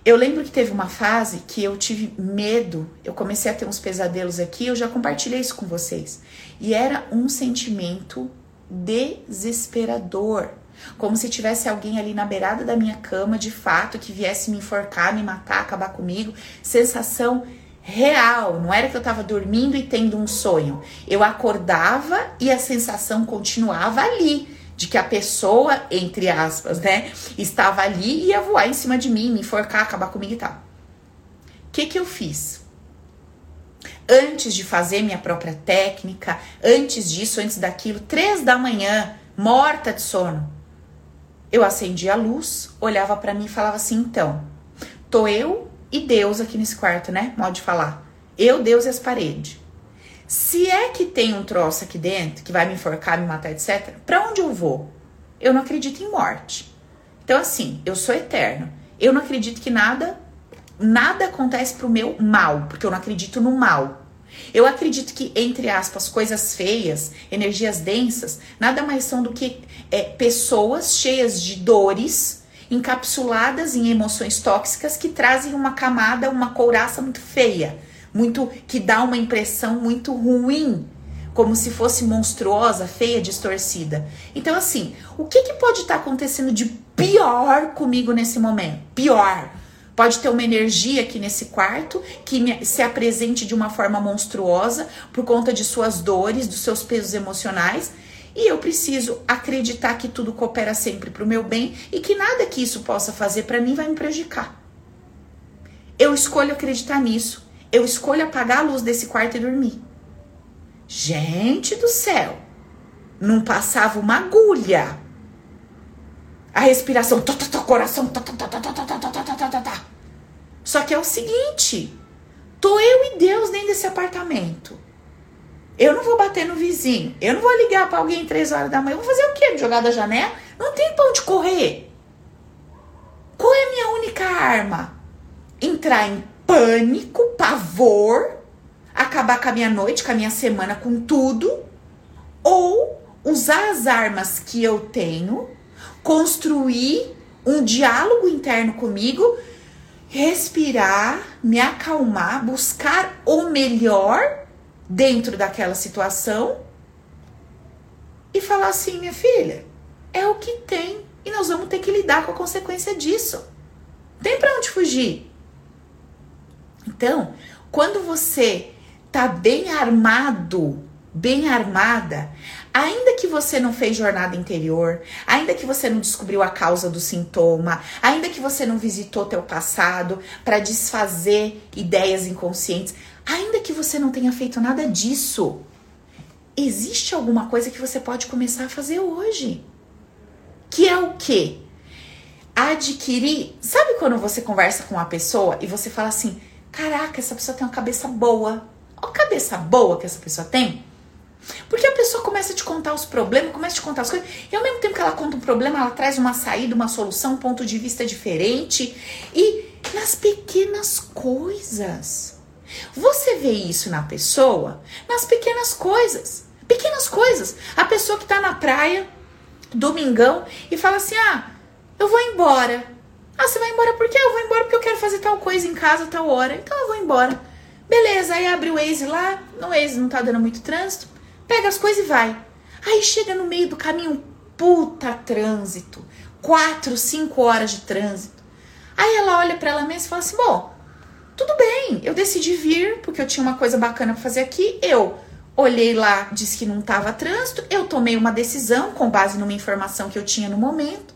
Eu lembro que teve uma fase que eu tive medo, eu comecei a ter uns pesadelos aqui, eu já compartilhei isso com vocês. E era um sentimento desesperador. Como se tivesse alguém ali na beirada da minha cama, de fato, que viesse me enforcar, me matar, acabar comigo. Sensação real, não era que eu tava dormindo e tendo um sonho. Eu acordava e a sensação continuava ali de que a pessoa, entre aspas, né, estava ali e ia voar em cima de mim, me enforcar, acabar comigo e tal. O que que eu fiz? Antes de fazer minha própria técnica, antes disso, antes daquilo, três da manhã, morta de sono, eu acendia a luz, olhava para mim e falava assim: então, tô eu e Deus aqui nesse quarto, né? Modo de falar. Eu, Deus e as paredes. Se é que tem um troço aqui dentro que vai me enforcar, me matar, etc., para onde eu vou? Eu não acredito em morte. Então, assim, eu sou eterno. Eu não acredito que nada, nada acontece pro meu mal, porque eu não acredito no mal. Eu acredito que, entre aspas, coisas feias, energias densas, nada mais são do que é, pessoas cheias de dores, encapsuladas em emoções tóxicas que trazem uma camada, uma couraça muito feia muito que dá uma impressão muito ruim, como se fosse monstruosa, feia, distorcida. Então, assim, o que, que pode estar tá acontecendo de pior comigo nesse momento? Pior. Pode ter uma energia aqui nesse quarto que me, se apresente de uma forma monstruosa por conta de suas dores, dos seus pesos emocionais. E eu preciso acreditar que tudo coopera sempre para o meu bem e que nada que isso possa fazer para mim vai me prejudicar. Eu escolho acreditar nisso eu escolho apagar a luz desse quarto e dormir. Gente do céu, não passava uma agulha. A respiração, tó, coração. Só que é o seguinte, tô eu e Deus dentro desse apartamento. Eu não vou bater no vizinho. Eu não vou ligar para alguém três horas da manhã. Eu vou fazer o quê? Jogar da janela? Não tem pão de correr. Qual é a minha única arma? Entrar em pânico, pavor, acabar com a minha noite, com a minha semana, com tudo, ou usar as armas que eu tenho, construir um diálogo interno comigo, respirar, me acalmar, buscar o melhor dentro daquela situação e falar assim, minha filha, é o que tem e nós vamos ter que lidar com a consequência disso. Tem para onde fugir. Então, quando você tá bem armado, bem armada, ainda que você não fez jornada interior, ainda que você não descobriu a causa do sintoma, ainda que você não visitou teu passado para desfazer ideias inconscientes, ainda que você não tenha feito nada disso, existe alguma coisa que você pode começar a fazer hoje. Que é o quê? Adquirir. Sabe quando você conversa com uma pessoa e você fala assim: Caraca, essa pessoa tem uma cabeça boa. Olha a cabeça boa que essa pessoa tem. Porque a pessoa começa a te contar os problemas, começa a te contar as coisas, e ao mesmo tempo que ela conta um problema, ela traz uma saída, uma solução, um ponto de vista diferente. E nas pequenas coisas. Você vê isso na pessoa, nas pequenas coisas. Pequenas coisas. A pessoa que tá na praia, domingão, e fala assim: ah, eu vou embora. Ah, você vai embora por quê? Eu vou embora porque eu quero fazer tal coisa em casa, tal hora. Então eu vou embora. Beleza, aí abre o Waze lá, no Waze não tá dando muito trânsito, pega as coisas e vai. Aí chega no meio do caminho, puta trânsito. Quatro, cinco horas de trânsito. Aí ela olha para ela mesma e fala assim: bom, tudo bem, eu decidi vir porque eu tinha uma coisa bacana pra fazer aqui. Eu olhei lá, disse que não tava trânsito, eu tomei uma decisão com base numa informação que eu tinha no momento.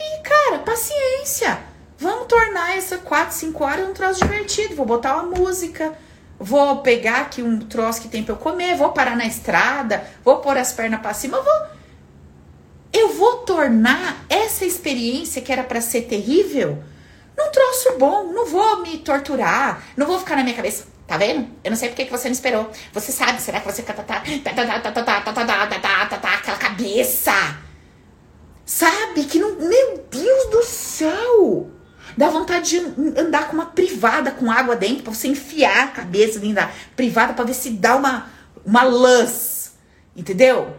E, cara, paciência. Vamos tornar essa 4, 5 horas um troço divertido. Vou botar uma música, vou pegar aqui um troço que tem pra eu comer, vou parar na estrada, vou pôr as pernas pra cima, vou. Eu vou tornar essa experiência que era para ser terrível num troço bom. Não vou me torturar, não vou ficar na minha cabeça. Tá vendo? Eu não sei porque que você não esperou. Você sabe, será que você tá, tá, tá, aquela cabeça? Sabe? Que não. Meu Deus do céu! Dá vontade de andar com uma privada com água dentro, pra você enfiar a cabeça dentro da privada pra ver se dá uma, uma luz. Entendeu?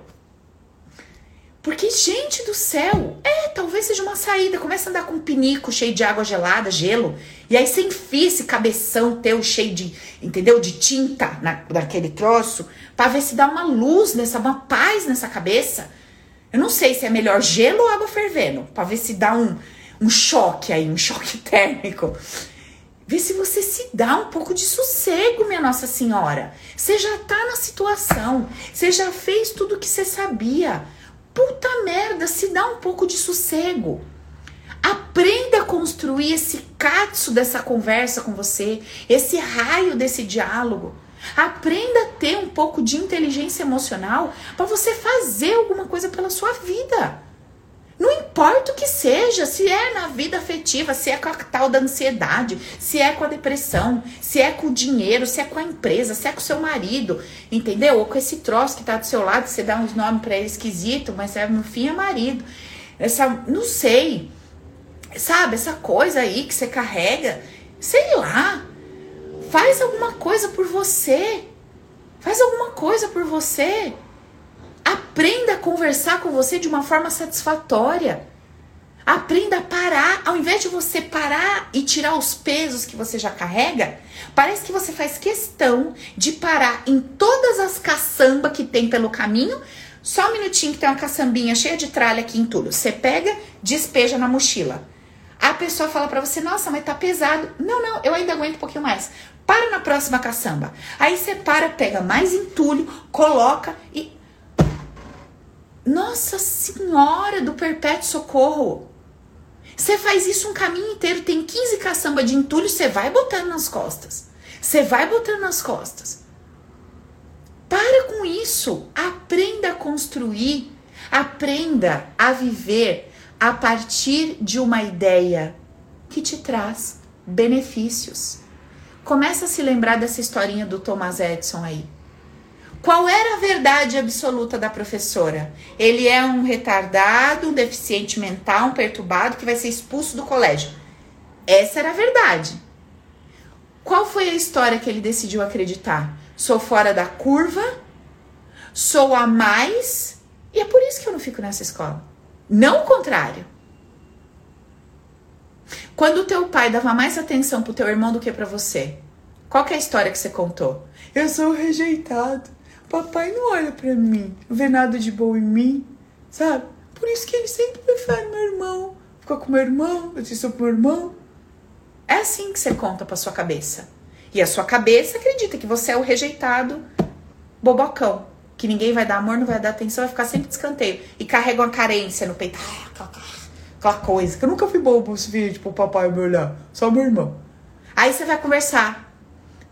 Porque, gente do céu, é, talvez seja uma saída. Começa a andar com um pinico cheio de água gelada, gelo. E aí você enfia esse cabeção teu cheio de, entendeu? De tinta na, naquele troço. Pra ver se dá uma luz nessa, uma paz nessa cabeça. Eu não sei se é melhor gelo ou água fervendo. Pra ver se dá um, um choque aí, um choque térmico. Vê se você se dá um pouco de sossego, minha Nossa Senhora. Você já tá na situação. Você já fez tudo o que você sabia. Puta merda, se dá um pouco de sossego. Aprenda a construir esse catso dessa conversa com você, esse raio desse diálogo. Aprenda a ter um pouco de inteligência emocional para você fazer alguma coisa pela sua vida. Não importa o que seja, se é na vida afetiva, se é com a tal da ansiedade, se é com a depressão, se é com o dinheiro, se é com a empresa, se é com o seu marido, entendeu? Ou com esse troço que tá do seu lado, você dá uns nomes para ele esquisito, mas é, no fim é marido. Essa, não sei, sabe? Essa coisa aí que você carrega, sei lá. Faz alguma coisa por você. Faz alguma coisa por você. Aprenda a conversar com você de uma forma satisfatória. Aprenda a parar, ao invés de você parar e tirar os pesos que você já carrega, parece que você faz questão de parar em todas as caçambas que tem pelo caminho. Só um minutinho que tem uma caçambinha cheia de tralha aqui em tudo. Você pega, despeja na mochila. A pessoa fala para você: "Nossa, mas tá pesado". Não, não, eu ainda aguento um pouquinho mais. Para na próxima caçamba. Aí você para, pega mais entulho, coloca e nossa Senhora do Perpétuo Socorro. Você faz isso um caminho inteiro, tem 15 caçamba de entulho, você vai botando nas costas. Você vai botando nas costas. Para com isso. Aprenda a construir, aprenda a viver a partir de uma ideia que te traz benefícios. Começa a se lembrar dessa historinha do Thomas Edison aí. Qual era a verdade absoluta da professora? Ele é um retardado, um deficiente mental, um perturbado que vai ser expulso do colégio. Essa era a verdade. Qual foi a história que ele decidiu acreditar? Sou fora da curva, sou a mais, e é por isso que eu não fico nessa escola. Não o contrário. Quando o teu pai dava mais atenção pro teu irmão do que para você, qual que é a história que você contou? Eu sou rejeitado. Papai não olha para mim, não vê nada de bom em mim, sabe? Por isso que ele sempre prefere meu irmão. Fica com meu irmão, eu disse pro meu irmão. É assim que você conta pra sua cabeça. E a sua cabeça acredita que você é o rejeitado bobocão. Que ninguém vai dar amor, não vai dar atenção, vai ficar sempre de escanteio. E carrega uma carência no peito. aquela, aquela coisa. Que eu nunca fui bobo esse vídeo pro papai me olhar. Só meu irmão. Aí você vai conversar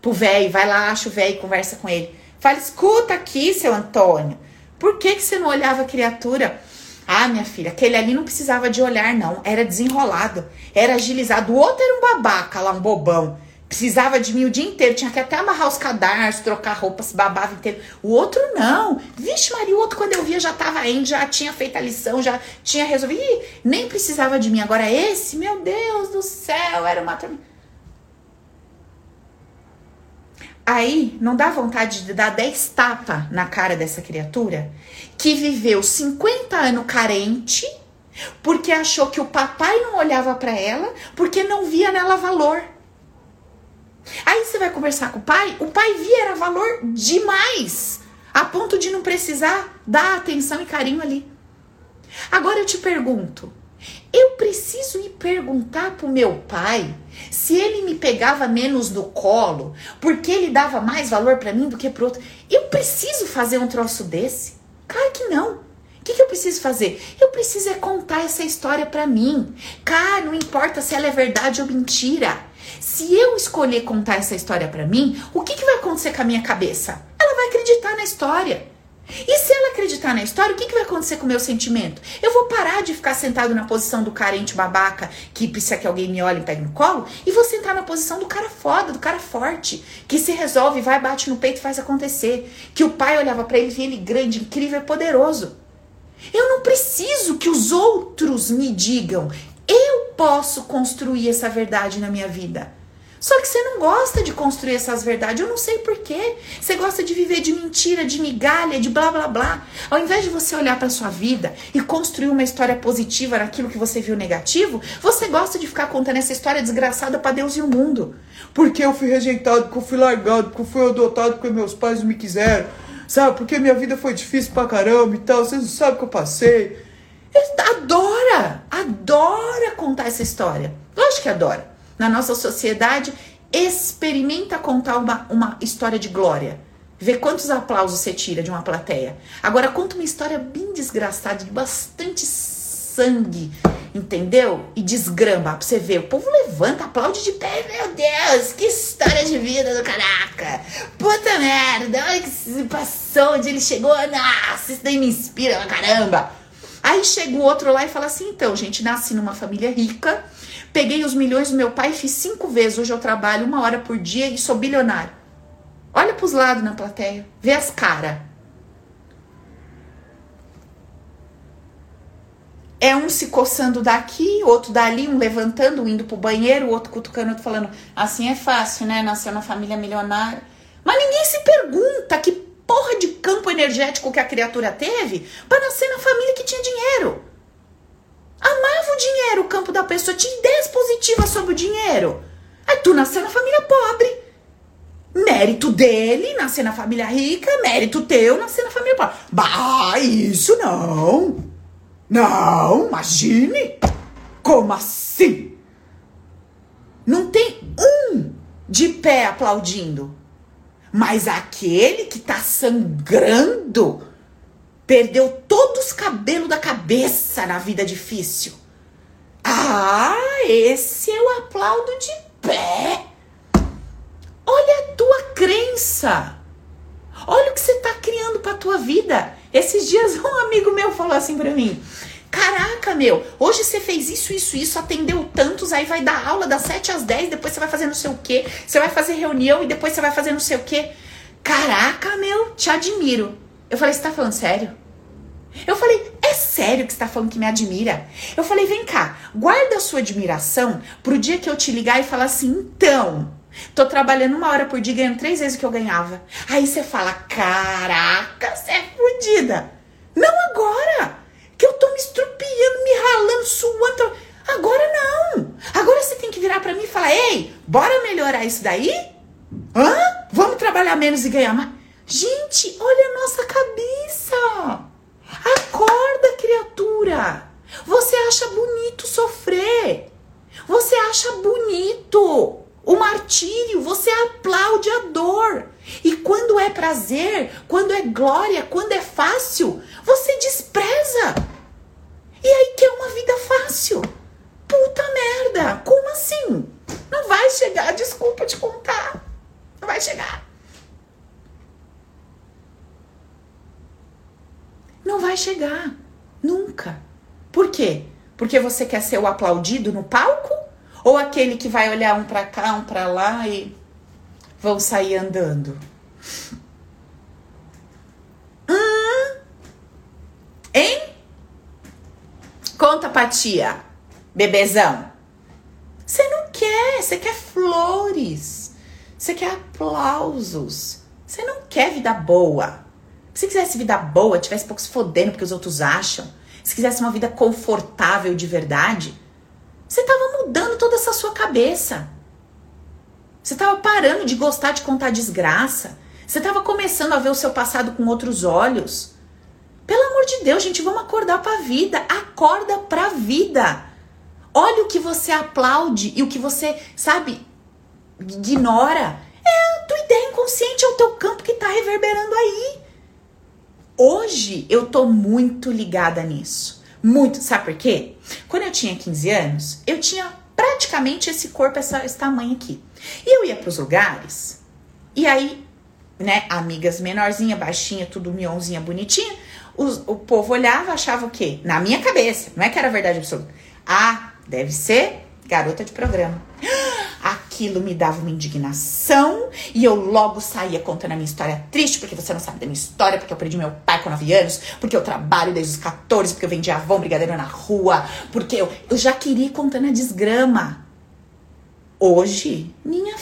pro velho, vai lá, acha o velho e conversa com ele. Fala, escuta aqui, seu Antônio. Por que, que você não olhava a criatura? Ah, minha filha, aquele ali não precisava de olhar, não. Era desenrolado, era agilizado. O outro era um babaca lá, um bobão. Precisava de mim o dia inteiro, tinha que até amarrar os cadarços, trocar roupa, se babava inteiro. O outro não. Vixe, Maria, o outro quando eu via já tava indo, já tinha feito a lição, já tinha resolvido. Ih, nem precisava de mim. Agora esse, meu Deus do céu, era uma... Aí não dá vontade de dar 10 tapas na cara dessa criatura que viveu 50 anos carente porque achou que o papai não olhava para ela porque não via nela valor. Aí você vai conversar com o pai, o pai via era valor demais, a ponto de não precisar dar atenção e carinho ali. Agora eu te pergunto, eu preciso ir perguntar pro meu pai se ele me pegava menos no colo, porque ele dava mais valor para mim do que pro outro. Eu preciso fazer um troço desse? Claro que não. O que, que eu preciso fazer? Eu preciso é contar essa história para mim. Cara, não importa se ela é verdade ou mentira. Se eu escolher contar essa história para mim, o que, que vai acontecer com a minha cabeça? Ela vai acreditar na história. E se ela acreditar na história, o que, que vai acontecer com o meu sentimento? Eu vou parar de ficar sentado na posição do carente babaca que precisa que alguém me olhe e pegue no colo e vou sentar na posição do cara foda, do cara forte, que se resolve, vai, bate no peito e faz acontecer. Que o pai olhava para ele e via ele grande, incrível e poderoso. Eu não preciso que os outros me digam. Eu posso construir essa verdade na minha vida. Só que você não gosta de construir essas verdades. Eu não sei porquê. Você gosta de viver de mentira, de migalha, de blá blá blá. Ao invés de você olhar para sua vida e construir uma história positiva naquilo que você viu negativo, você gosta de ficar contando essa história desgraçada para Deus e o mundo. Porque eu fui rejeitado, porque eu fui largado, porque eu fui adotado, porque meus pais não me quiseram. Sabe? Porque minha vida foi difícil pra caramba e tal. Vocês não sabem o que eu passei. Ele adora, adora contar essa história. Lógico que adora na nossa sociedade, experimenta contar uma, uma história de glória. Vê quantos aplausos você tira de uma plateia. Agora conta uma história bem desgraçada, de bastante sangue, entendeu? E desgrama pra você ver. O povo levanta, aplaude de pé. Meu Deus, que história de vida do caraca. Puta merda, olha que se passou, onde ele chegou. Nossa, isso daí me inspira pra caramba. Aí chega o outro lá e fala assim: então, gente, nasci numa família rica Peguei os milhões do meu pai e fiz cinco vezes. Hoje eu trabalho uma hora por dia e sou bilionário. Olha pros lados na plateia. Vê as caras. É um se coçando daqui, outro dali, um levantando, um indo pro banheiro, outro cutucando, outro falando, assim é fácil, né? Nasceu na família milionária. Mas ninguém se pergunta que porra de campo energético que a criatura teve para nascer na família que tinha dinheiro. Amava o dinheiro, o campo da pessoa, tinha ideias positivas sobre o dinheiro. Aí tu nasceu na família pobre. Mérito dele nascer na família rica, mérito teu nascer na família pobre. Bah, isso não. Não, imagine. Como assim? Não tem um de pé aplaudindo. Mas aquele que tá sangrando Perdeu todos os cabelos da cabeça na vida difícil. Ah, esse eu aplaudo de pé. Olha a tua crença. Olha o que você está criando para tua vida. Esses dias um amigo meu falou assim para mim: Caraca, meu, hoje você fez isso, isso, isso, atendeu tantos, aí vai dar aula das 7 às 10, depois você vai fazer não sei o quê, você vai fazer reunião e depois você vai fazer não sei o quê. Caraca, meu, te admiro. Eu falei, você tá falando sério? Eu falei, é sério que você tá falando que me admira? Eu falei, vem cá, guarda a sua admiração pro dia que eu te ligar e falar assim, então, tô trabalhando uma hora por dia ganhando três vezes o que eu ganhava. Aí você fala, caraca, você é fodida. Não agora, que eu tô me estrupiando, me ralando, suando. Agora não. Agora você tem que virar para mim e falar, ei, bora melhorar isso daí? Hã? Vamos trabalhar menos e ganhar mais? Gente, olha a nossa cabeça. Acorda, criatura. Você acha bonito sofrer. Você acha bonito o martírio. Você aplaude a dor. E quando é prazer, quando é glória, quando é fácil, você despreza. E aí quer uma vida fácil. Puta merda, como assim? Não vai chegar, desculpa te contar. Não vai chegar. Não vai chegar. Nunca. Por quê? Porque você quer ser o aplaudido no palco? Ou aquele que vai olhar um para cá, um para lá e vão sair andando? Hum? Hein? Conta pra tia, bebezão. Você não quer, você quer flores. Você quer aplausos. Você não quer vida boa. Se quisesse vida boa, tivesse pouco se fodendo porque os outros acham, se quisesse uma vida confortável de verdade, você tava mudando toda essa sua cabeça. Você tava parando de gostar de contar desgraça. Você tava começando a ver o seu passado com outros olhos. Pelo amor de Deus, gente, vamos acordar pra vida. Acorda pra vida. Olha o que você aplaude e o que você, sabe, ignora. É a tua ideia inconsciente, é o teu campo que tá reverberando aí. Hoje eu tô muito ligada nisso. Muito, sabe por quê? Quando eu tinha 15 anos, eu tinha praticamente esse corpo, essa, esse tamanho aqui. E eu ia pros lugares, e aí, né, amigas menorzinha, baixinha, tudo mionzinha, bonitinha, os, o povo olhava, achava o quê? Na minha cabeça, não é que era verdade absoluta. Ah, deve ser garota de programa. Aquilo me dava uma indignação e eu logo saía contando a minha história triste, porque você não sabe da minha história, porque eu perdi meu pai com 9 anos, porque eu trabalho desde os 14, porque eu vendi avão brigadeiro na rua, porque eu, eu já queria ir contando a desgrama. Hoje, minha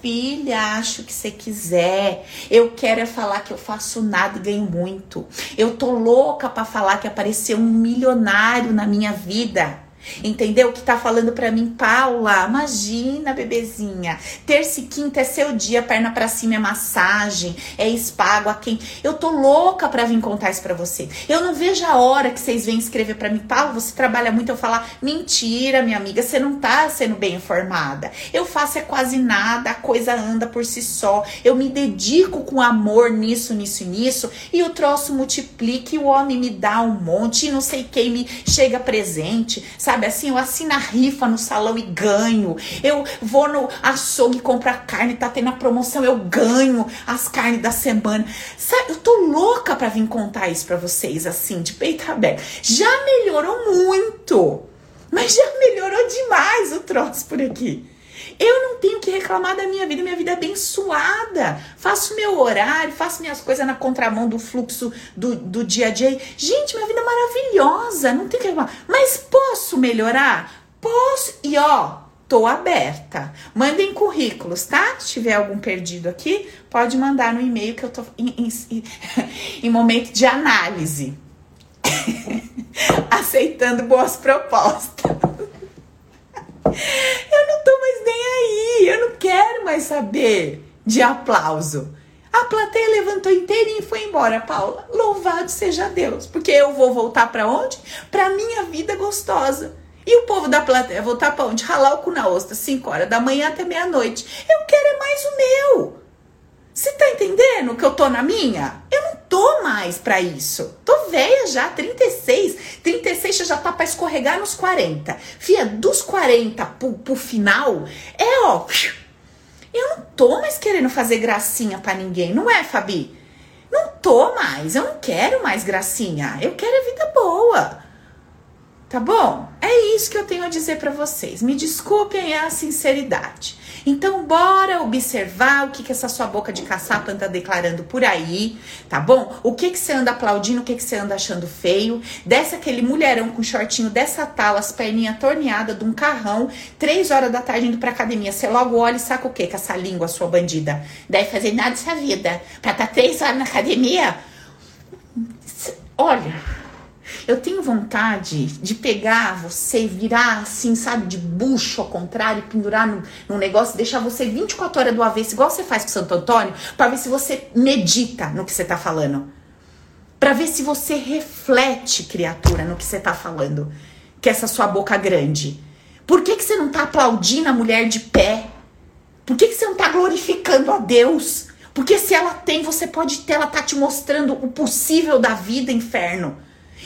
filha, acho que você quiser. Eu quero é falar que eu faço nada e ganho muito. Eu tô louca para falar que apareceu um milionário na minha vida. Entendeu? Que tá falando pra mim, Paula, imagina, bebezinha. Terça e quinta é seu dia, perna pra cima é massagem, é espago a quem. Eu tô louca pra vir contar isso pra você. Eu não vejo a hora que vocês vêm escrever pra mim, Paula, você trabalha muito. Eu falar, mentira, minha amiga, você não tá sendo bem informada. Eu faço é quase nada, a coisa anda por si só. Eu me dedico com amor nisso, nisso nisso, e o troço multiplica e o homem me dá um monte, e não sei quem me chega presente, sabe? Sabe assim? Eu assino a rifa no salão e ganho. Eu vou no açougue comprar carne, tá tendo a promoção, eu ganho as carnes da semana. Sabe, eu tô louca pra vir contar isso pra vocês, assim, de peito aberto. Já melhorou muito, mas já melhorou demais o troço por aqui. Eu não tenho que reclamar da minha vida, minha vida é abençoada. Faço meu horário, faço minhas coisas na contramão do fluxo do, do dia a dia. Gente, minha vida é maravilhosa, não tem que reclamar. Mas posso melhorar? Posso. E ó, tô aberta. Mandem currículos, tá? Se tiver algum perdido aqui, pode mandar no e-mail que eu tô em, em, em momento de análise. Aceitando boas propostas. Eu não tô mais nem aí. Eu não quero mais saber de aplauso. A plateia levantou inteirinha e foi embora, Paula. Louvado seja Deus, porque eu vou voltar para onde? Para minha vida gostosa. E o povo da plateia voltar para onde? Ralar o cu na ostra, 5 horas da manhã até meia-noite. Eu quero é mais o meu. Você tá entendendo que eu tô na minha? Eu não tô mais para isso. Tô velha já, 36. 36 já tá pra escorregar nos 40. Fia, dos 40 pro, pro final, é ó. Eu não tô mais querendo fazer gracinha para ninguém, não é, Fabi? Não tô mais, eu não quero mais gracinha. Eu quero a vida boa. Tá bom? É isso que eu tenho a dizer para vocês. Me desculpem a sinceridade. Então, bora observar o que, que essa sua boca de caçapa anda declarando por aí, tá bom? O que, que você anda aplaudindo, o que, que você anda achando feio. Desce aquele mulherão com shortinho dessa tal, as perninhas torneadas de um carrão, três horas da tarde indo pra academia. Você logo olha e saca o quê? Com essa língua, sua bandida. Deve fazer nada dessa vida. Pra estar tá três horas na academia? Olha eu tenho vontade de pegar você virar assim, sabe, de bucho ao contrário, pendurar no, no negócio, deixar você 24 horas do avesso, igual você faz com Santo Antônio, para ver se você medita no que você tá falando. Para ver se você reflete, criatura, no que você tá falando. Que essa sua boca grande. Por que, que você não tá aplaudindo a mulher de pé? Por que, que você não tá glorificando a Deus? Porque se ela tem, você pode ter, ela tá te mostrando o possível da vida, inferno.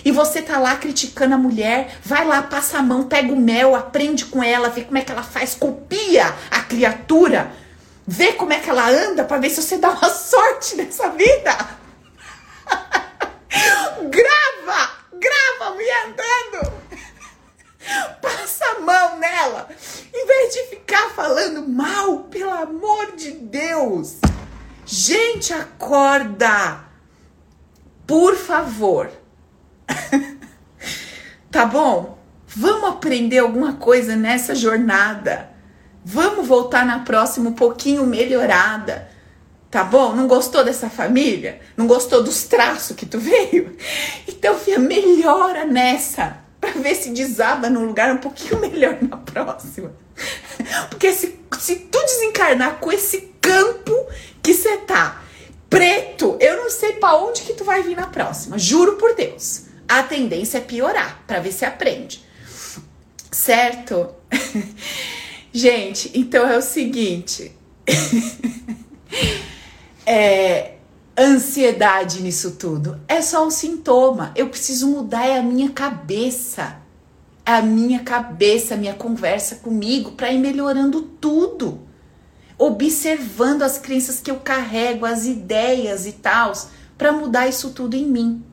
E você tá lá criticando a mulher, vai lá, passa a mão, pega o mel, aprende com ela, vê como é que ela faz, copia a criatura, vê como é que ela anda para ver se você dá uma sorte nessa vida. grava, grava mulher andando. Passa a mão nela, em vez de ficar falando mal, pelo amor de Deus. Gente, acorda. Por favor. tá bom? Vamos aprender alguma coisa nessa jornada. Vamos voltar na próxima um pouquinho melhorada. Tá bom? Não gostou dessa família? Não gostou dos traços que tu veio? Então, filha, melhora nessa. Pra ver se desaba num lugar um pouquinho melhor na próxima. Porque se, se tu desencarnar com esse campo que você tá, preto, eu não sei para onde que tu vai vir na próxima. Juro por Deus a tendência é piorar, para ver se aprende. Certo? Gente, então é o seguinte. é, ansiedade nisso tudo é só um sintoma. Eu preciso mudar é a minha cabeça. É a minha cabeça, a minha conversa comigo para ir melhorando tudo. Observando as crenças que eu carrego, as ideias e tal, para mudar isso tudo em mim.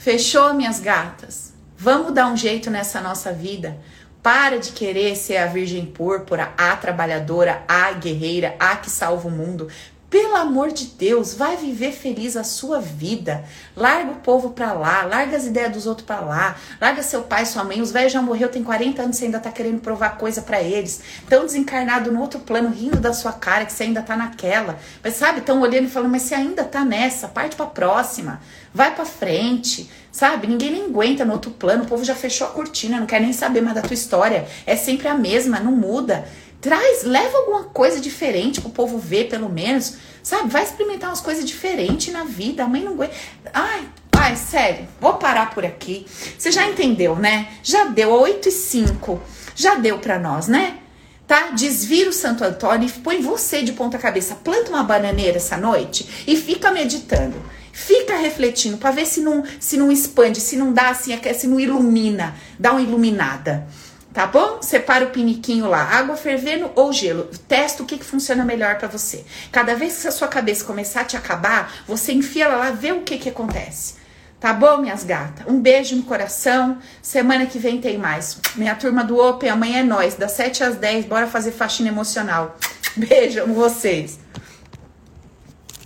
Fechou, minhas gatas? Vamos dar um jeito nessa nossa vida. Para de querer ser a virgem púrpura, a trabalhadora, a guerreira, a que salva o mundo. Pelo amor de Deus, vai viver feliz a sua vida. Larga o povo pra lá, larga as ideias dos outros pra lá, larga seu pai, sua mãe. Os velhos já morreu, tem 40 anos, você ainda tá querendo provar coisa para eles. Tão desencarnado no outro plano, rindo da sua cara, que você ainda tá naquela. Mas sabe, tão olhando e falando, mas você ainda tá nessa, parte pra próxima, vai pra frente. Sabe? Ninguém nem aguenta no outro plano, o povo já fechou a cortina, não quer nem saber mais da tua história. É sempre a mesma, não muda. Traz, leva alguma coisa diferente pro povo ver, pelo menos. Sabe? Vai experimentar umas coisas diferentes na vida. A mãe não aguenta. Ai, ai, sério. Vou parar por aqui. Você já entendeu, né? Já deu 8 e 5. Já deu para nós, né? Tá? Desvira o Santo Antônio e põe você de ponta cabeça. Planta uma bananeira essa noite e fica meditando. Fica refletindo para ver se não, se não expande, se não dá assim, se não ilumina, dá uma iluminada tá bom? Separa o piniquinho lá, água fervendo ou gelo. Testa o que, que funciona melhor para você. Cada vez que a sua cabeça começar a te acabar, você enfia ela lá, vê o que que acontece. Tá bom, minhas gatas? Um beijo no coração. Semana que vem tem mais. Minha turma do Open, amanhã é nós, das 7 às 10. Bora fazer faxina emocional. Beijo, vocês.